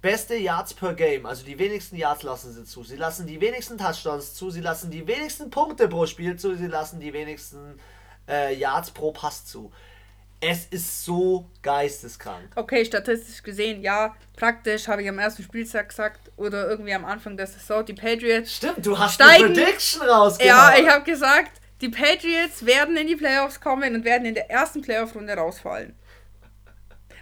[SPEAKER 1] Beste Yards per Game, also die wenigsten Yards lassen sie zu. Sie lassen die wenigsten Touchdowns zu, sie lassen die wenigsten Punkte pro Spiel zu, sie lassen die wenigsten äh, Yards pro Pass zu. Es ist so geisteskrank.
[SPEAKER 2] Okay, statistisch gesehen, ja, praktisch habe ich am ersten Spieltag gesagt oder irgendwie am Anfang der Saison, die Patriots.
[SPEAKER 1] Stimmt, du hast
[SPEAKER 2] Steigen-
[SPEAKER 1] eine Prediction rausgehauen.
[SPEAKER 2] Ja, ich habe gesagt, die Patriots werden in die Playoffs kommen und werden in der ersten Playoff-Runde rausfallen.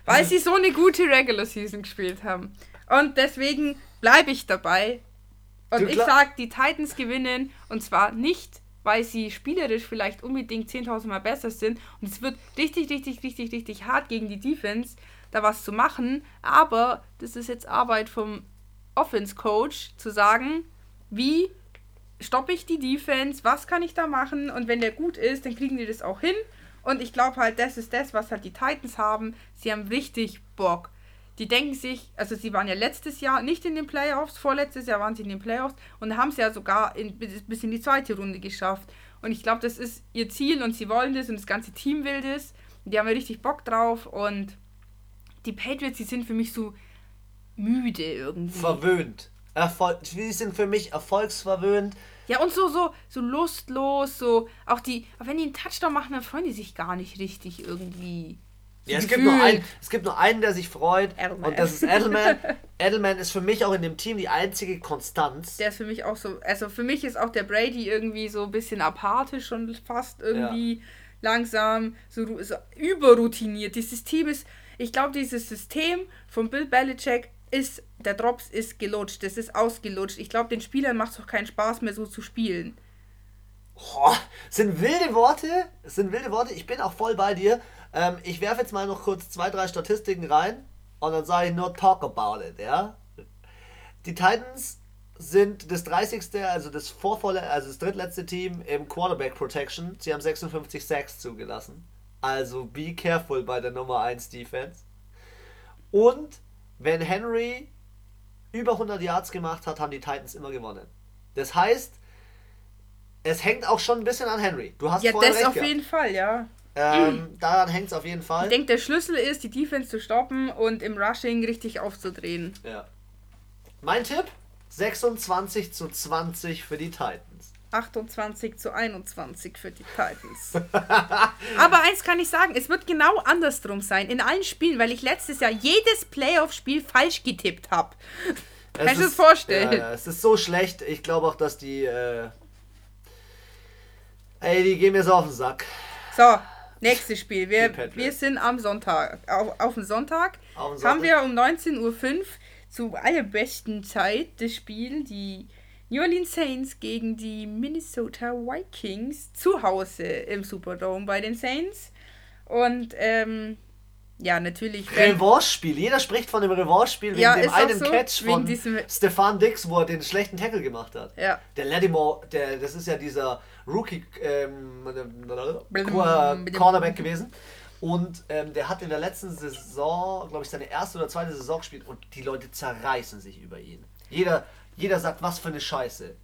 [SPEAKER 2] Weil sie so eine gute Regular Season gespielt haben. Und deswegen bleibe ich dabei. Und ich sage, die Titans gewinnen. Und zwar nicht, weil sie spielerisch vielleicht unbedingt 10.000 Mal besser sind. Und es wird richtig, richtig, richtig, richtig hart gegen die Defense, da was zu machen. Aber das ist jetzt Arbeit vom Offense-Coach, zu sagen, wie stoppe ich die Defense, was kann ich da machen und wenn der gut ist, dann kriegen die das auch hin und ich glaube halt, das ist das, was halt die Titans haben. Sie haben richtig Bock. Die denken sich, also sie waren ja letztes Jahr nicht in den Playoffs, vorletztes Jahr waren sie in den Playoffs und haben es ja sogar in, bis in die zweite Runde geschafft. Und ich glaube, das ist ihr Ziel und sie wollen das und das ganze Team will das. Und die haben ja richtig Bock drauf und die Patriots, die sind für mich so müde irgendwie.
[SPEAKER 1] Verwöhnt. Erfol die sind für mich erfolgsverwöhnt.
[SPEAKER 2] Ja, und so, so, so lustlos, so, auch die, auch wenn die einen Touchdown machen, dann freuen die sich gar nicht richtig irgendwie.
[SPEAKER 1] Ja, es, gibt nur einen, es gibt nur einen, der sich freut.
[SPEAKER 2] Edelman.
[SPEAKER 1] Und das ist Edelman. Edelman ist für mich auch in dem Team die einzige Konstanz.
[SPEAKER 2] Der ist für mich auch so, also für mich ist auch der Brady irgendwie so ein bisschen apathisch schon fast irgendwie langsam, so, so überroutiniert. Dieses Team ist, ich glaube, dieses System von Bill Belichick ist, der Drops ist gelutscht, das ist ausgelutscht. Ich glaube, den Spielern macht es doch keinen Spaß mehr so zu spielen.
[SPEAKER 1] Boah, sind wilde Worte. Es sind wilde Worte. Ich bin auch voll bei dir. Ähm, ich werfe jetzt mal noch kurz zwei, drei Statistiken rein und dann sage ich nur talk about it, ja? Die Titans sind das 30. also das vorvolle, also das drittletzte Team im Quarterback Protection. Sie haben 56 Sacks zugelassen. Also be careful bei der Nummer 1 Defense. Und wenn Henry über 100 Yards gemacht hat, haben die Titans immer gewonnen. Das heißt, es hängt auch schon ein bisschen an Henry. Du hast
[SPEAKER 2] Ja, das auf
[SPEAKER 1] gehabt.
[SPEAKER 2] jeden Fall, ja.
[SPEAKER 1] Ähm, daran hängt es auf jeden
[SPEAKER 2] Ich
[SPEAKER 1] Fall.
[SPEAKER 2] denke, der Schlüssel ist, die Defense zu stoppen und im Rushing richtig aufzudrehen.
[SPEAKER 1] Ja. Mein Tipp: 26 zu 20 für die Titans.
[SPEAKER 2] 28 zu 21 für die Titans. Aber eins kann ich sagen, es wird genau andersrum sein in allen Spielen, weil ich letztes Jahr jedes Playoff-Spiel falsch getippt habe. Kannst du
[SPEAKER 1] ist-
[SPEAKER 2] vorstellen?
[SPEAKER 1] Ja, ja, es ist so schlecht. Ich glaube auch, dass die. Äh, ey, die gehen mir so auf den Sack.
[SPEAKER 2] So, nächstes Spiel. Wir, wir sind am Sonntag. Auf, auf dem Sonntag
[SPEAKER 1] Auf den
[SPEAKER 2] haben
[SPEAKER 1] Sonntag.
[SPEAKER 2] wir um 19.05 Uhr zu allerbesten Zeit das Spiel die New Orleans Saints gegen die Minnesota Vikings zu Hause im Superdome bei den Saints. Und ähm, ja, natürlich.
[SPEAKER 1] Revanche-Spiel. Jeder spricht von dem Revanche-Spiel wegen
[SPEAKER 2] Ja,
[SPEAKER 1] dem einen
[SPEAKER 2] so,
[SPEAKER 1] Catch von
[SPEAKER 2] diesem-
[SPEAKER 1] Stefan Dix, wo er den schlechten Tackle gemacht hat.
[SPEAKER 2] Ja.
[SPEAKER 1] Der Lattimore, der, das ist ja dieser Rookie ähm. Cornerback gewesen. Und ähm, der hat in der letzten Saison, glaube ich, seine erste oder zweite Saison gespielt und die Leute zerreißen sich über ihn. Jeder, jeder sagt, was für eine Scheiße.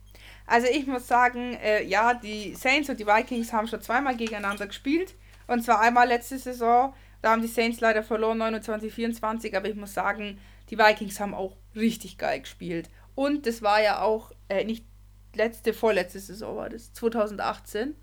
[SPEAKER 2] Also ich muss sagen, äh, ja, die Saints und die Vikings haben schon zweimal gegeneinander gespielt. Und zwar einmal letzte Saison. Da haben die Saints leider verloren, 29-24. Aber ich muss sagen, die Vikings haben auch richtig geil gespielt. Und das war ja auch äh, nicht letzte, vorletzte Saison war das, 2018.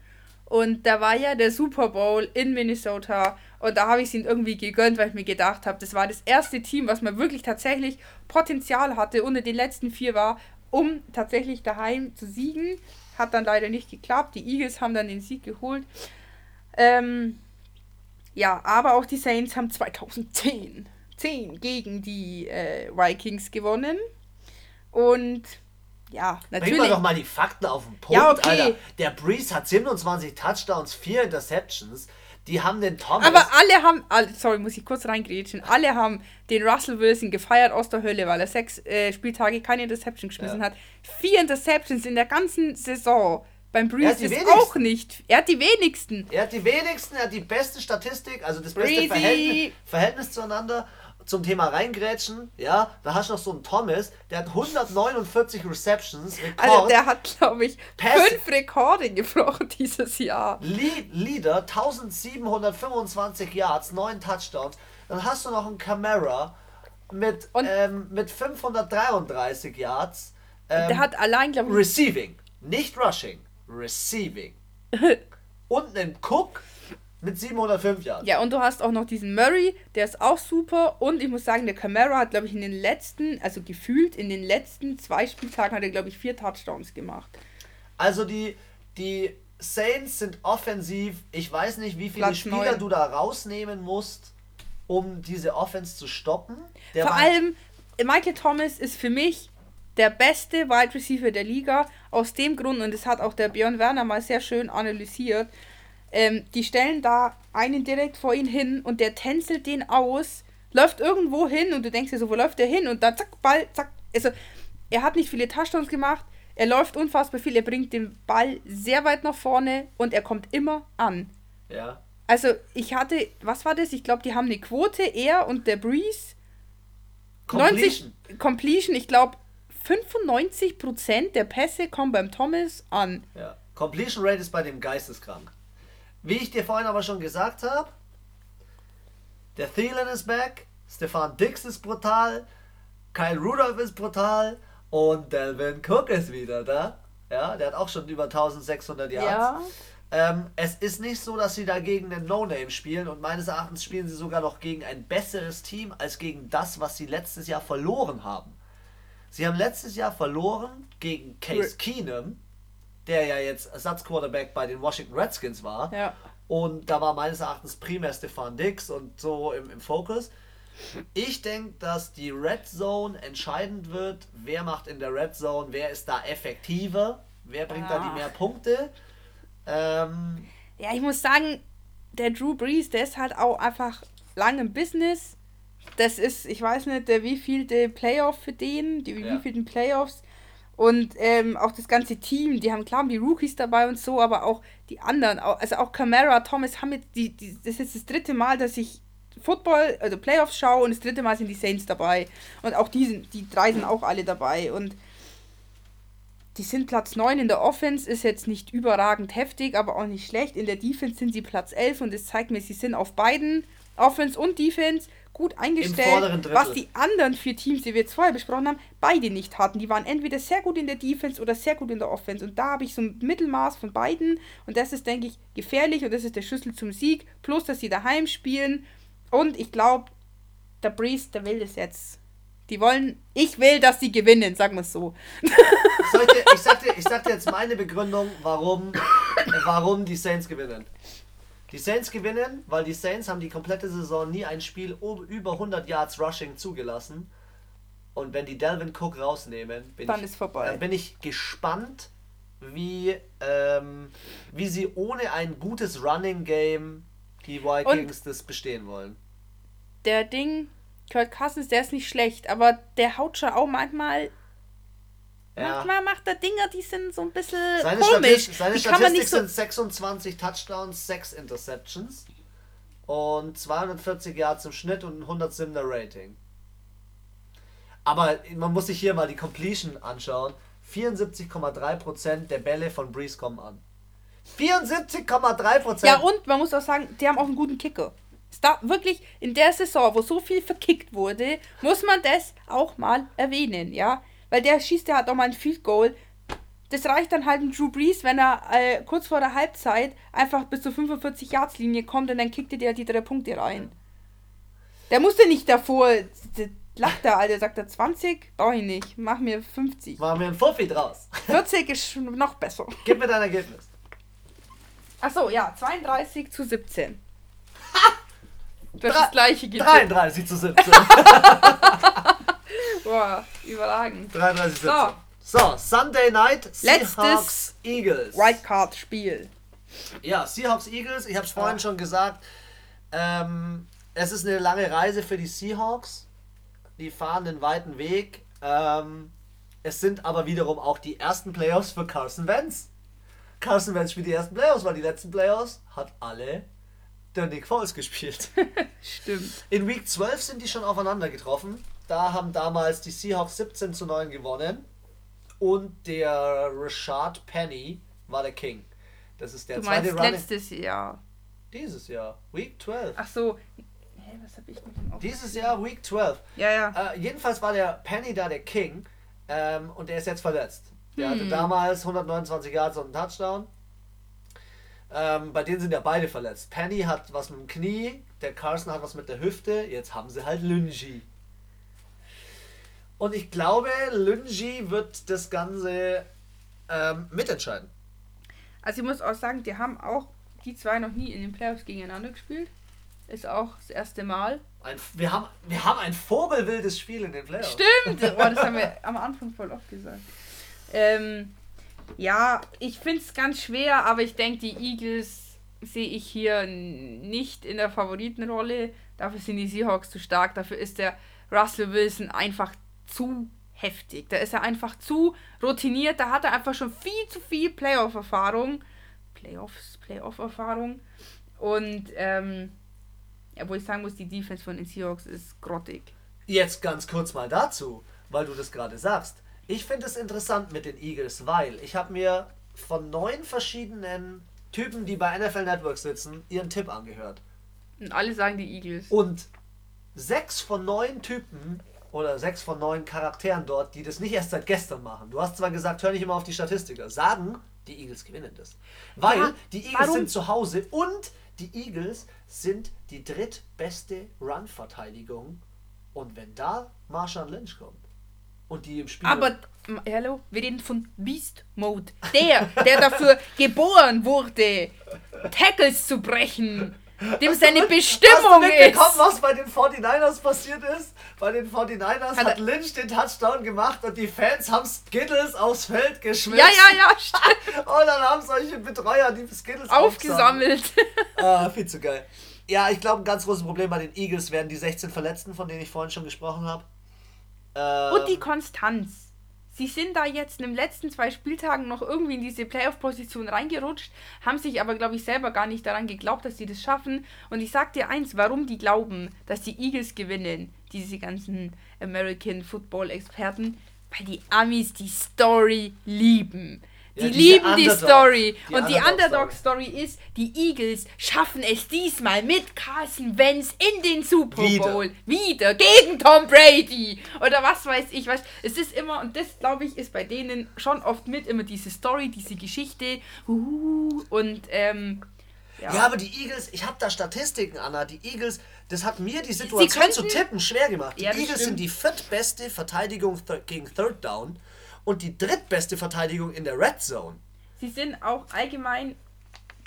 [SPEAKER 2] Und da war ja der Super Bowl in Minnesota. Und da habe ich es ihnen irgendwie gegönnt, weil ich mir gedacht habe, das war das erste Team, was man wirklich tatsächlich Potenzial hatte in den letzten vier war, um tatsächlich daheim zu siegen. Hat dann leider nicht geklappt. Die Eagles haben dann den Sieg geholt. Ähm, ja, aber auch die Saints haben 2010 10 gegen die äh, Vikings gewonnen. Und ja,
[SPEAKER 1] Bring
[SPEAKER 2] natürlich.
[SPEAKER 1] mal doch mal die Fakten auf den Punkt,
[SPEAKER 2] Ja, okay.
[SPEAKER 1] Alter. Der Breeze hat 27 Touchdowns, 4 Interceptions. Die haben den Thomas.
[SPEAKER 2] Aber alle haben, sorry, muss ich kurz reingrätschen, alle haben den Russell Wilson gefeiert aus der Hölle, weil er sechs äh, Spieltage keine Interception geschmissen
[SPEAKER 1] Ja.
[SPEAKER 2] hat. Vier Interceptions in der ganzen Saison. Beim Breeze ist
[SPEAKER 1] wenigsten.
[SPEAKER 2] auch nicht. Er hat die wenigsten.
[SPEAKER 1] Er hat die wenigsten, er hat die beste Statistik, also das beste. Verhältnis, Verhältnis zueinander. Zum Thema reingrätschen, ja, da hast du noch so einen Thomas, der hat 149 Receptions, Rekord,
[SPEAKER 2] Also der hat, glaube ich,
[SPEAKER 1] Pässe.
[SPEAKER 2] fünf Rekorde gebrochen dieses Jahr.
[SPEAKER 1] Lead, Leader, 1725 Yards, 9 Touchdowns. Dann hast du noch einen Camara mit, ähm, mit 533 Yards. Ähm,
[SPEAKER 2] Der hat allein, glaube ich,
[SPEAKER 1] Receiving, nicht Rushing, Receiving. Und einen Cook mit 705 Yards.
[SPEAKER 2] Ja, und du hast auch noch diesen Murray, der ist auch super. Und ich muss sagen, der Camara hat, glaube ich, in den letzten, also gefühlt in den letzten zwei Spieltagen hat er, glaube ich, vier Touchdowns gemacht.
[SPEAKER 1] Also die, die Saints sind offensiv. Ich weiß nicht, wie viele
[SPEAKER 2] Platz
[SPEAKER 1] Spieler
[SPEAKER 2] neun.
[SPEAKER 1] du da rausnehmen musst, um diese Offense zu stoppen. Der
[SPEAKER 2] Vor allem, Michael Thomas ist für mich der beste Wide Receiver der Liga. Aus dem Grund, und das hat auch der Björn Werner mal sehr schön analysiert, ähm, die stellen da einen direkt vor ihn hin und der tänzelt den aus, läuft irgendwo hin und du denkst dir so, wo läuft der hin? Und dann zack, Ball, zack. Also, er hat nicht viele Touchdowns gemacht, er läuft unfassbar viel, er bringt den Ball sehr weit nach vorne und er kommt immer an.
[SPEAKER 1] ja.
[SPEAKER 2] Also, ich hatte, was war das? Ich glaube, die haben eine Quote, er und der Breeze. 90
[SPEAKER 1] Completion.
[SPEAKER 2] Completion, ich glaube 95% der Pässe kommen beim Thomas an.
[SPEAKER 1] Ja. Completion Rate ist bei dem geisteskrank. Wie ich dir vorhin aber schon gesagt habe, der Thielen ist back, Stefan Dix ist brutal, Kyle Rudolph ist brutal und Delvin Cook ist wieder da. Ja, der hat auch schon über 1600 Yards. Ähm, es ist nicht so, dass sie da gegen einen No-Name spielen und meines Erachtens spielen sie sogar noch gegen ein besseres Team als gegen das, was sie letztes Jahr verloren haben. Sie haben letztes Jahr verloren gegen Case Keenum, der ja jetzt Ersatzquarterback bei den Washington Redskins war.
[SPEAKER 2] Ja.
[SPEAKER 1] Und da war meines Erachtens primär Stefan Dix und so im, im Fokus. Ich denke, dass die Red Zone entscheidend wird. Wer macht in der Red Zone? Wer ist da effektiver? Wer bringt da
[SPEAKER 2] Ah.
[SPEAKER 1] die mehr Punkte? Ähm,
[SPEAKER 2] Ja, ich muss sagen, der Drew Brees, der ist halt auch einfach lang im Business. Das ist, ich weiß nicht, der wievielte Playoff für den, die
[SPEAKER 1] Ja.
[SPEAKER 2] wievielten Playoffs. Und ähm, auch das ganze Team, die haben klar die Rookies dabei und so, aber auch die anderen, also auch Camara, Thomas haben jetzt, die, die, das ist jetzt das dritte Mal, dass ich Football, also Playoffs schaue und das dritte Mal sind die Saints dabei. Und auch die, sind, die drei sind auch alle dabei. Und die sind Platz 9 in der Offense, ist jetzt nicht überragend heftig, aber auch nicht schlecht. In der Defense sind sie Platz 11 und das zeigt mir, sie sind auf beiden, Offense und Defense, gut eingestellt, was die anderen vier Teams, die wir jetzt vorher besprochen haben, beide nicht hatten. Die waren entweder sehr gut in der Defense oder sehr gut in der Offense. Und da habe ich so ein Mittelmaß von beiden. Und das ist, denke ich, gefährlich und das ist der Schlüssel zum Sieg. Plus, dass sie daheim spielen. Und ich glaube, der Breeze, der will das jetzt. Die wollen, ich will, dass sie gewinnen, sagen wir es so.
[SPEAKER 1] Sollte, ich, sag dir, ich sag dir jetzt meine Begründung, warum, warum die Saints gewinnen. Die Saints gewinnen, weil die Saints haben die komplette Saison nie ein Spiel über 100 Yards Rushing zugelassen. Und wenn die Delvin Cook rausnehmen, bin,
[SPEAKER 2] dann
[SPEAKER 1] ich. Dann bin ich gespannt, wie, ähm, wie sie ohne ein gutes Running Game die Vikings Und das bestehen wollen.
[SPEAKER 2] Der Ding, Kurt Cousins, der ist nicht schlecht, aber der haut schon auch manchmal ja. Manchmal macht er Dinger, die sind so ein bisschen seine komisch.
[SPEAKER 1] Statistik, seine die Statistik so sind 26 Touchdowns, 6 Interceptions und 240 Yards im Schnitt und ein 107er Rating. Aber man muss sich hier mal die Completion anschauen. 74,3% der Bälle von Breeze kommen an. 74,3%!
[SPEAKER 2] Ja, und man muss auch sagen, die haben auch einen guten Kicker. Da wirklich in der Saison, wo so viel verkickt wurde, muss man das auch mal erwähnen, ja. Weil der schießt ja halt auch mal ein Field Goal. Das reicht dann halt ein Drew Brees, wenn er äh, kurz vor der Halbzeit einfach bis zur 45 Yards Linie kommt und dann kickt er dir die drei Punkte rein. Der musste nicht davor, lacht er, Alter, sagt er 20, brauche ich nicht, mach mir 50.
[SPEAKER 1] Mach mir ein Fuffi draus.
[SPEAKER 2] 40 ist noch besser.
[SPEAKER 1] Gib mir dein Ergebnis.
[SPEAKER 2] Achso, ja, 32 zu 17. Du hast das gleiche
[SPEAKER 1] getippt. 33 zu 17.
[SPEAKER 2] Boah, überragend.
[SPEAKER 1] 33 so. so, Sunday Night Seahawks Eagles.
[SPEAKER 2] Wildcard-Spiel.
[SPEAKER 1] Ja, Seahawks Eagles, ich habe es vorhin schon gesagt. Ähm, es ist eine lange Reise für die Seahawks. Die fahren den weiten Weg. Ähm, es sind aber wiederum auch die ersten Playoffs für Carson Wentz. Carson Wentz spielt die ersten Playoffs, weil die letzten Playoffs hat alle der Nick Foles gespielt.
[SPEAKER 2] Stimmt.
[SPEAKER 1] In Week 12 sind die schon aufeinander getroffen. Da haben damals die Seahawks 17 zu 9 gewonnen. Und der Rashad Penny war der King. Das ist der
[SPEAKER 2] du zweite Running. letztes Jahr.
[SPEAKER 1] Dieses Jahr. Week 12.
[SPEAKER 2] Ach so. Hä, was hab ich mit dem
[SPEAKER 1] Dieses Jahr Week 12.
[SPEAKER 2] Ja, ja.
[SPEAKER 1] Äh, jedenfalls war der Penny da der King. Ähm, und der ist jetzt verletzt. Der hm. hatte damals 129 Yards und einen Touchdown. Ähm, bei denen sind ja beide verletzt. Penny hat was mit dem Knie, der Carson hat was mit der Hüfte. Jetzt haben sie halt Lungi. Und ich glaube, Lungi wird das Ganze ähm, mitentscheiden.
[SPEAKER 2] Also ich muss auch sagen, die haben auch die zwei noch nie in den Playoffs gegeneinander gespielt. Ist auch das erste Mal.
[SPEAKER 1] Ein, wir, haben, wir haben ein vogelwildes Spiel in den Playoffs.
[SPEAKER 2] Stimmt! Oh, das haben wir am Anfang voll oft gesagt. Ähm, ja, ich finde es ganz schwer, aber ich denke, die Eagles sehe ich hier nicht in der Favoritenrolle. Dafür sind die Seahawks zu stark. Dafür ist der Russell Wilson einfach zu heftig. Da ist er einfach zu routiniert. Da hat er einfach schon viel zu viel Playoff-Erfahrung. Playoffs, Playoff-Erfahrung. Und, ähm, ja, wo ich sagen muss, die Defense von den Seahawks ist grottig.
[SPEAKER 1] Jetzt ganz kurz mal dazu, weil du das gerade sagst. Ich finde es interessant mit den Eagles, weil ich habe mir von neun verschiedenen Typen, die bei NFL Network sitzen, ihren Tipp angehört.
[SPEAKER 2] Und alle sagen die Eagles.
[SPEAKER 1] Und sechs von neun Typen oder sechs von neun Charakteren dort, die das nicht erst seit gestern machen. Du hast zwar gesagt, hör nicht immer auf die Statistiker. Sagen, die Eagles gewinnen das. Weil ja, die Eagles warum? sind zu Hause und die Eagles sind die drittbeste Run-Verteidigung. Und wenn da Marshall Lynch kommt und die im Spiel.
[SPEAKER 2] Aber, hallo, wir reden von Beast Mode. Der, der dafür geboren wurde, Tackles zu brechen dem seine Bestimmung hast du ist.
[SPEAKER 1] was bei den 49ers passiert ist? Bei den 49ers hat, hat Lynch den Touchdown gemacht und die Fans haben Skittles aufs Feld geschmissen.
[SPEAKER 2] Ja, ja, ja,
[SPEAKER 1] stimmt. und dann haben solche Betreuer die Skittles
[SPEAKER 2] aufgesammelt.
[SPEAKER 1] ah, viel zu geil. Ja, ich glaube, ein ganz großes Problem bei den Eagles werden die 16 Verletzten, von denen ich vorhin schon gesprochen habe.
[SPEAKER 2] Ähm, und die Konstanz. Sie sind da jetzt in den letzten zwei Spieltagen noch irgendwie in diese Playoff-Position reingerutscht, haben sich aber, glaube ich, selber gar nicht daran geglaubt, dass sie das schaffen. Und ich sag dir eins, warum die glauben, dass die Eagles gewinnen, diese ganzen American Football-Experten, weil die Amis die Story lieben. Die
[SPEAKER 1] Ja,
[SPEAKER 2] lieben die
[SPEAKER 1] Underdog-
[SPEAKER 2] Story.
[SPEAKER 1] die
[SPEAKER 2] und die
[SPEAKER 1] Underdog-Story.
[SPEAKER 2] Ist, die Eagles schaffen es diesmal mit Carson Wentz in den Super
[SPEAKER 1] Wieder.
[SPEAKER 2] Bowl. Wieder. Gegen Tom Brady. Oder was weiß ich. Was. Es ist immer, und das glaube ich, ist bei denen schon oft mit immer diese Story, diese Geschichte. Und ähm, ja.
[SPEAKER 1] Ja, aber die Eagles, ich habe da Statistiken, Anna. Die Eagles, das hat mir die Situation
[SPEAKER 2] könnten-
[SPEAKER 1] zu tippen schwer gemacht. Die
[SPEAKER 2] Ja,
[SPEAKER 1] Eagles
[SPEAKER 2] stimmt.
[SPEAKER 1] sind die viertbeste Verteidigung th gegen Third Down und die drittbeste Verteidigung in der Red Zone.
[SPEAKER 2] Sie sind auch allgemein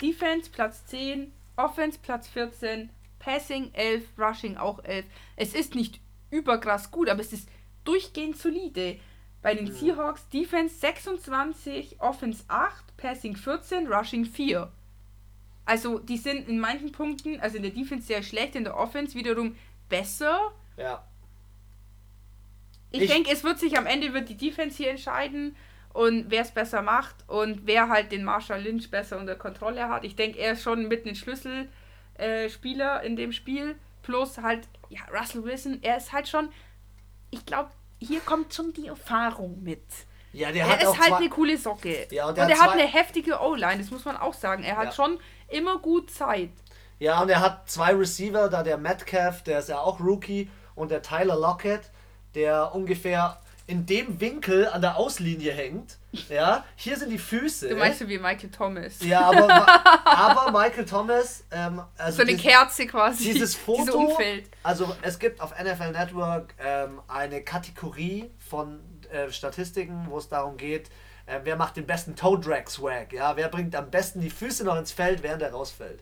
[SPEAKER 2] Defense Platz 10, Offense Platz 14, Passing 11, Rushing auch 11. Es ist nicht überkrass gut, aber es ist durchgehend solide. Bei den Seahawks Defense 26, Offense 8, Passing 14, Rushing 4. Also die sind in manchen Punkten, also in der Defense sehr schlecht, in der Offense wiederum besser.
[SPEAKER 1] Ja.
[SPEAKER 2] Ich,
[SPEAKER 1] Ich-
[SPEAKER 2] denke, es wird sich am Ende wird die Defense hier entscheiden und wer es besser macht und wer halt den Marshall Lynch besser unter Kontrolle hat. Ich denke, er ist schon mit ein Schlüsselspieler äh, in dem Spiel. Plus halt, ja, Russell Wilson, er ist halt schon, ich glaube, hier kommt schon die Erfahrung mit.
[SPEAKER 1] Ja, der
[SPEAKER 2] Er
[SPEAKER 1] hat auch
[SPEAKER 2] ist halt eine coole Socke.
[SPEAKER 1] Ja, und
[SPEAKER 2] und er
[SPEAKER 1] hat
[SPEAKER 2] hat eine heftige O-Line, das muss man auch sagen. Er hat
[SPEAKER 1] Ja.
[SPEAKER 2] schon immer gut Zeit.
[SPEAKER 1] Ja, und er hat zwei Receiver, da der Metcalf, der ist ja auch Rookie, und der Tyler Lockett, der ungefähr in dem Winkel an der Auslinie hängt. Ja, hier sind die Füße.
[SPEAKER 2] Du meinst so wie Michael Thomas.
[SPEAKER 1] ja, aber, aber Michael Thomas, ähm, also
[SPEAKER 2] so eine
[SPEAKER 1] dies-
[SPEAKER 2] Kerze quasi.
[SPEAKER 1] dieses
[SPEAKER 2] Dieses
[SPEAKER 1] Foto,
[SPEAKER 2] Umfeld.
[SPEAKER 1] also es gibt auf NFL Network ähm, eine Kategorie von äh, Statistiken, wo es darum geht, äh, wer macht den besten Toe Drag Swag, ja, wer bringt am besten die Füße noch ins Feld, während er rausfällt.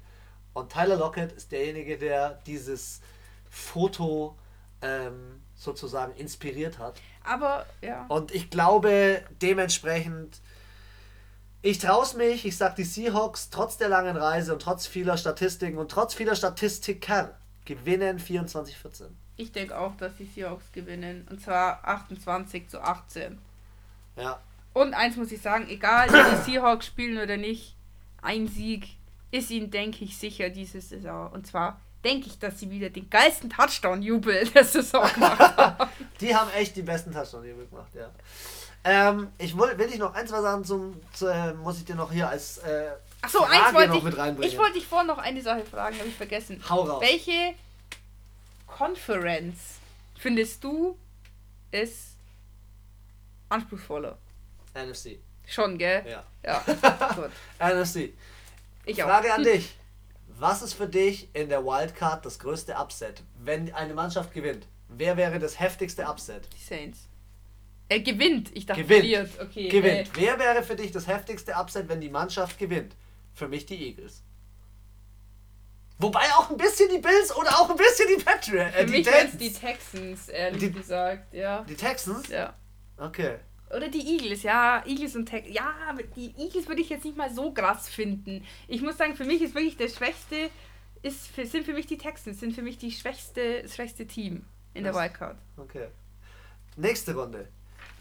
[SPEAKER 1] Und Tyler Lockett ist derjenige, der dieses Foto ähm, sozusagen inspiriert hat.
[SPEAKER 2] Aber, ja.
[SPEAKER 1] Und ich glaube dementsprechend, ich traue mich, ich sag die Seahawks, trotz der langen Reise und trotz vieler Statistiken und trotz vieler Statistiker gewinnen 24-14.
[SPEAKER 2] Ich denke auch, dass die Seahawks gewinnen. Und zwar 28 zu 18.
[SPEAKER 1] Ja.
[SPEAKER 2] Und eins muss ich sagen, egal wie die Seahawks spielen oder nicht, ein Sieg ist ihnen, denke ich, sicher diese Saison. Und zwar denke ich, dass sie wieder den geilsten Touchdown-Jubel der Saison gemacht haben.
[SPEAKER 1] Die haben echt die besten Touchdowns hier gemacht, ja. Ähm, ich will, will ich noch ein, zwei Sachen zum, zu, äh, muss ich dir noch hier als äh,
[SPEAKER 2] Achso,
[SPEAKER 1] Frage
[SPEAKER 2] eins wollte
[SPEAKER 1] noch
[SPEAKER 2] ich.
[SPEAKER 1] mit reinbringen.
[SPEAKER 2] Ich wollte dich vorhin noch eine Sache fragen, habe ich vergessen.
[SPEAKER 1] Hau raus.
[SPEAKER 2] Welche Conference findest du ist anspruchsvoller?
[SPEAKER 1] NFC.
[SPEAKER 2] Schon, gell?
[SPEAKER 1] Ja.
[SPEAKER 2] Ja. Gut.
[SPEAKER 1] NFC.
[SPEAKER 2] Ich auch.
[SPEAKER 1] Frage an dich. Was ist für dich in der Wildcard das größte Upset? Wenn eine Mannschaft gewinnt, wer wäre das heftigste Upset?
[SPEAKER 2] Die Saints. Er gewinnt. Ich dachte,
[SPEAKER 1] Gewinnt.
[SPEAKER 2] verliert. Okay.
[SPEAKER 1] Gewinnt.
[SPEAKER 2] Äh,
[SPEAKER 1] Wer wäre für dich das heftigste Upset, wenn die Mannschaft gewinnt? Für mich die Eagles. Wobei auch ein bisschen die Bills oder auch ein bisschen die Patriots. Äh,
[SPEAKER 2] für
[SPEAKER 1] die,
[SPEAKER 2] mich
[SPEAKER 1] Titans.
[SPEAKER 2] die Texans, ehrlich
[SPEAKER 1] Die-
[SPEAKER 2] gesagt. Ja.
[SPEAKER 1] die Texans?
[SPEAKER 2] ja.
[SPEAKER 1] Okay.
[SPEAKER 2] Oder die Eagles, ja. Eagles und Texans. Ja, aber die Eagles würde ich jetzt nicht mal so krass finden. Ich muss sagen, für mich ist wirklich der schwächste, ist, für, sind für mich die Texans, sind für mich die schwächste, das schwächste Team in der? Wildcard.
[SPEAKER 1] Okay. Nächste Runde.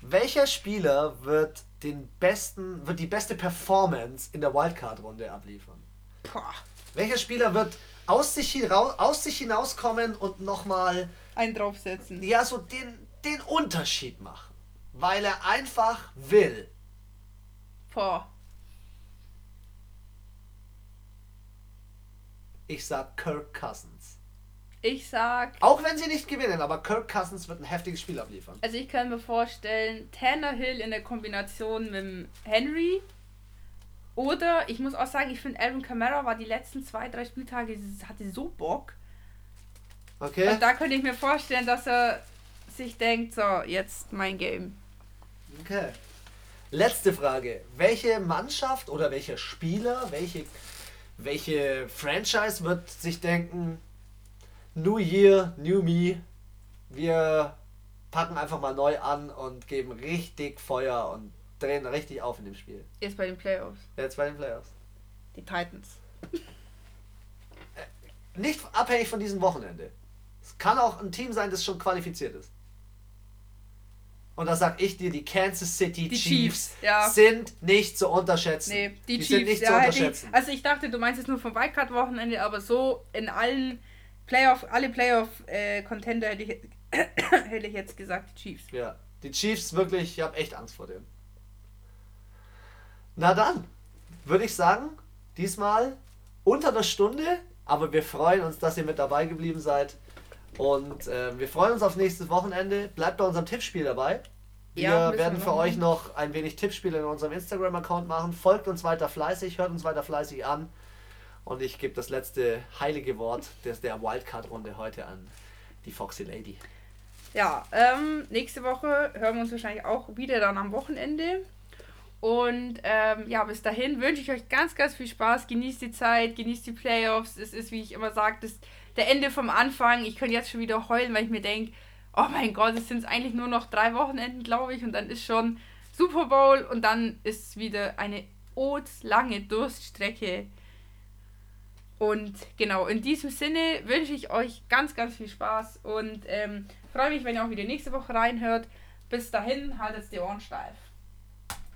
[SPEAKER 1] Welcher Spieler wird den besten, wird die beste Performance in der Wildcard-Runde abliefern?
[SPEAKER 2] Boah.
[SPEAKER 1] Welcher Spieler wird aus sich, hinaus, aus sich hinauskommen und nochmal
[SPEAKER 2] Einen draufsetzen.
[SPEAKER 1] ja, so den, den Unterschied machen? Weil er einfach will.
[SPEAKER 2] Boah.
[SPEAKER 1] Ich sag Kirk Cousins.
[SPEAKER 2] Ich sag,
[SPEAKER 1] Auch wenn sie nicht gewinnen, aber Kirk Cousins wird ein heftiges Spiel abliefern.
[SPEAKER 2] also ich kann mir vorstellen, Tannehill in der Kombination mit Henry. Oder ich muss auch sagen, ich finde Aaron Kamara war die letzten zwei, drei Spieltage, hatte so Bock.
[SPEAKER 1] Okay?
[SPEAKER 2] Und da könnte ich mir vorstellen, dass er sich denkt, so, jetzt mein Game.
[SPEAKER 1] Okay. Letzte Frage. Welche Mannschaft oder welcher Spieler, welche, welche Franchise wird sich denken, New Year, New Me, wir packen einfach mal neu an und geben richtig Feuer und drehen richtig auf in dem Spiel.
[SPEAKER 2] Jetzt bei den Playoffs.
[SPEAKER 1] Jetzt bei den Playoffs.
[SPEAKER 2] Die Titans.
[SPEAKER 1] Nicht abhängig von diesem Wochenende. Es kann auch ein Team sein, das schon qualifiziert ist. Und da sag ich dir, die Kansas City
[SPEAKER 2] Die
[SPEAKER 1] Chiefs,
[SPEAKER 2] Chiefs, ja.
[SPEAKER 1] sind nicht zu unterschätzen.
[SPEAKER 2] Nee, die,
[SPEAKER 1] die
[SPEAKER 2] Chiefs,
[SPEAKER 1] sind nicht
[SPEAKER 2] ja,
[SPEAKER 1] zu
[SPEAKER 2] hätte ich,
[SPEAKER 1] unterschätzen.
[SPEAKER 2] Also ich dachte, du meinst es nur vom Wildcard-Wochenende, aber so in allen Playoff, alle Playoff-Contender hätte, ich, hätte ich jetzt gesagt, die Chiefs.
[SPEAKER 1] Ja, die Chiefs wirklich, ich habe echt Angst vor denen. Na dann, würde ich sagen, diesmal unter der Stunde, aber wir freuen uns, dass ihr mit dabei geblieben seid. Und äh, wir freuen uns auf nächstes Wochenende. Bleibt bei unserem Tippspiel dabei. Wir
[SPEAKER 2] Ja,
[SPEAKER 1] werden für euch noch ein wenig Tippspiele in unserem Instagram-Account machen. Folgt uns weiter fleißig, hört uns weiter fleißig an. Und ich gebe das letzte heilige Wort des, der Wildcard-Runde heute an die Foxy Lady.
[SPEAKER 2] Ja, ähm, nächste Woche hören wir uns wahrscheinlich auch wieder dann am Wochenende. Und ähm, ja, bis dahin wünsche ich euch ganz, ganz viel Spaß. Genießt die Zeit, genießt die Playoffs. Es ist, wie ich immer sage, das der Ende vom Anfang. Ich könnte jetzt schon wieder heulen, weil ich mir denke, oh mein Gott, es sind eigentlich nur noch drei Wochenenden, glaube ich. Und dann ist schon Super Bowl und dann ist wieder eine lange Durststrecke. Und genau, in diesem Sinne wünsche ich euch ganz, ganz viel Spaß und ähm, freue mich, wenn ihr auch wieder nächste Woche reinhört. Bis dahin, haltet die Ohren steif.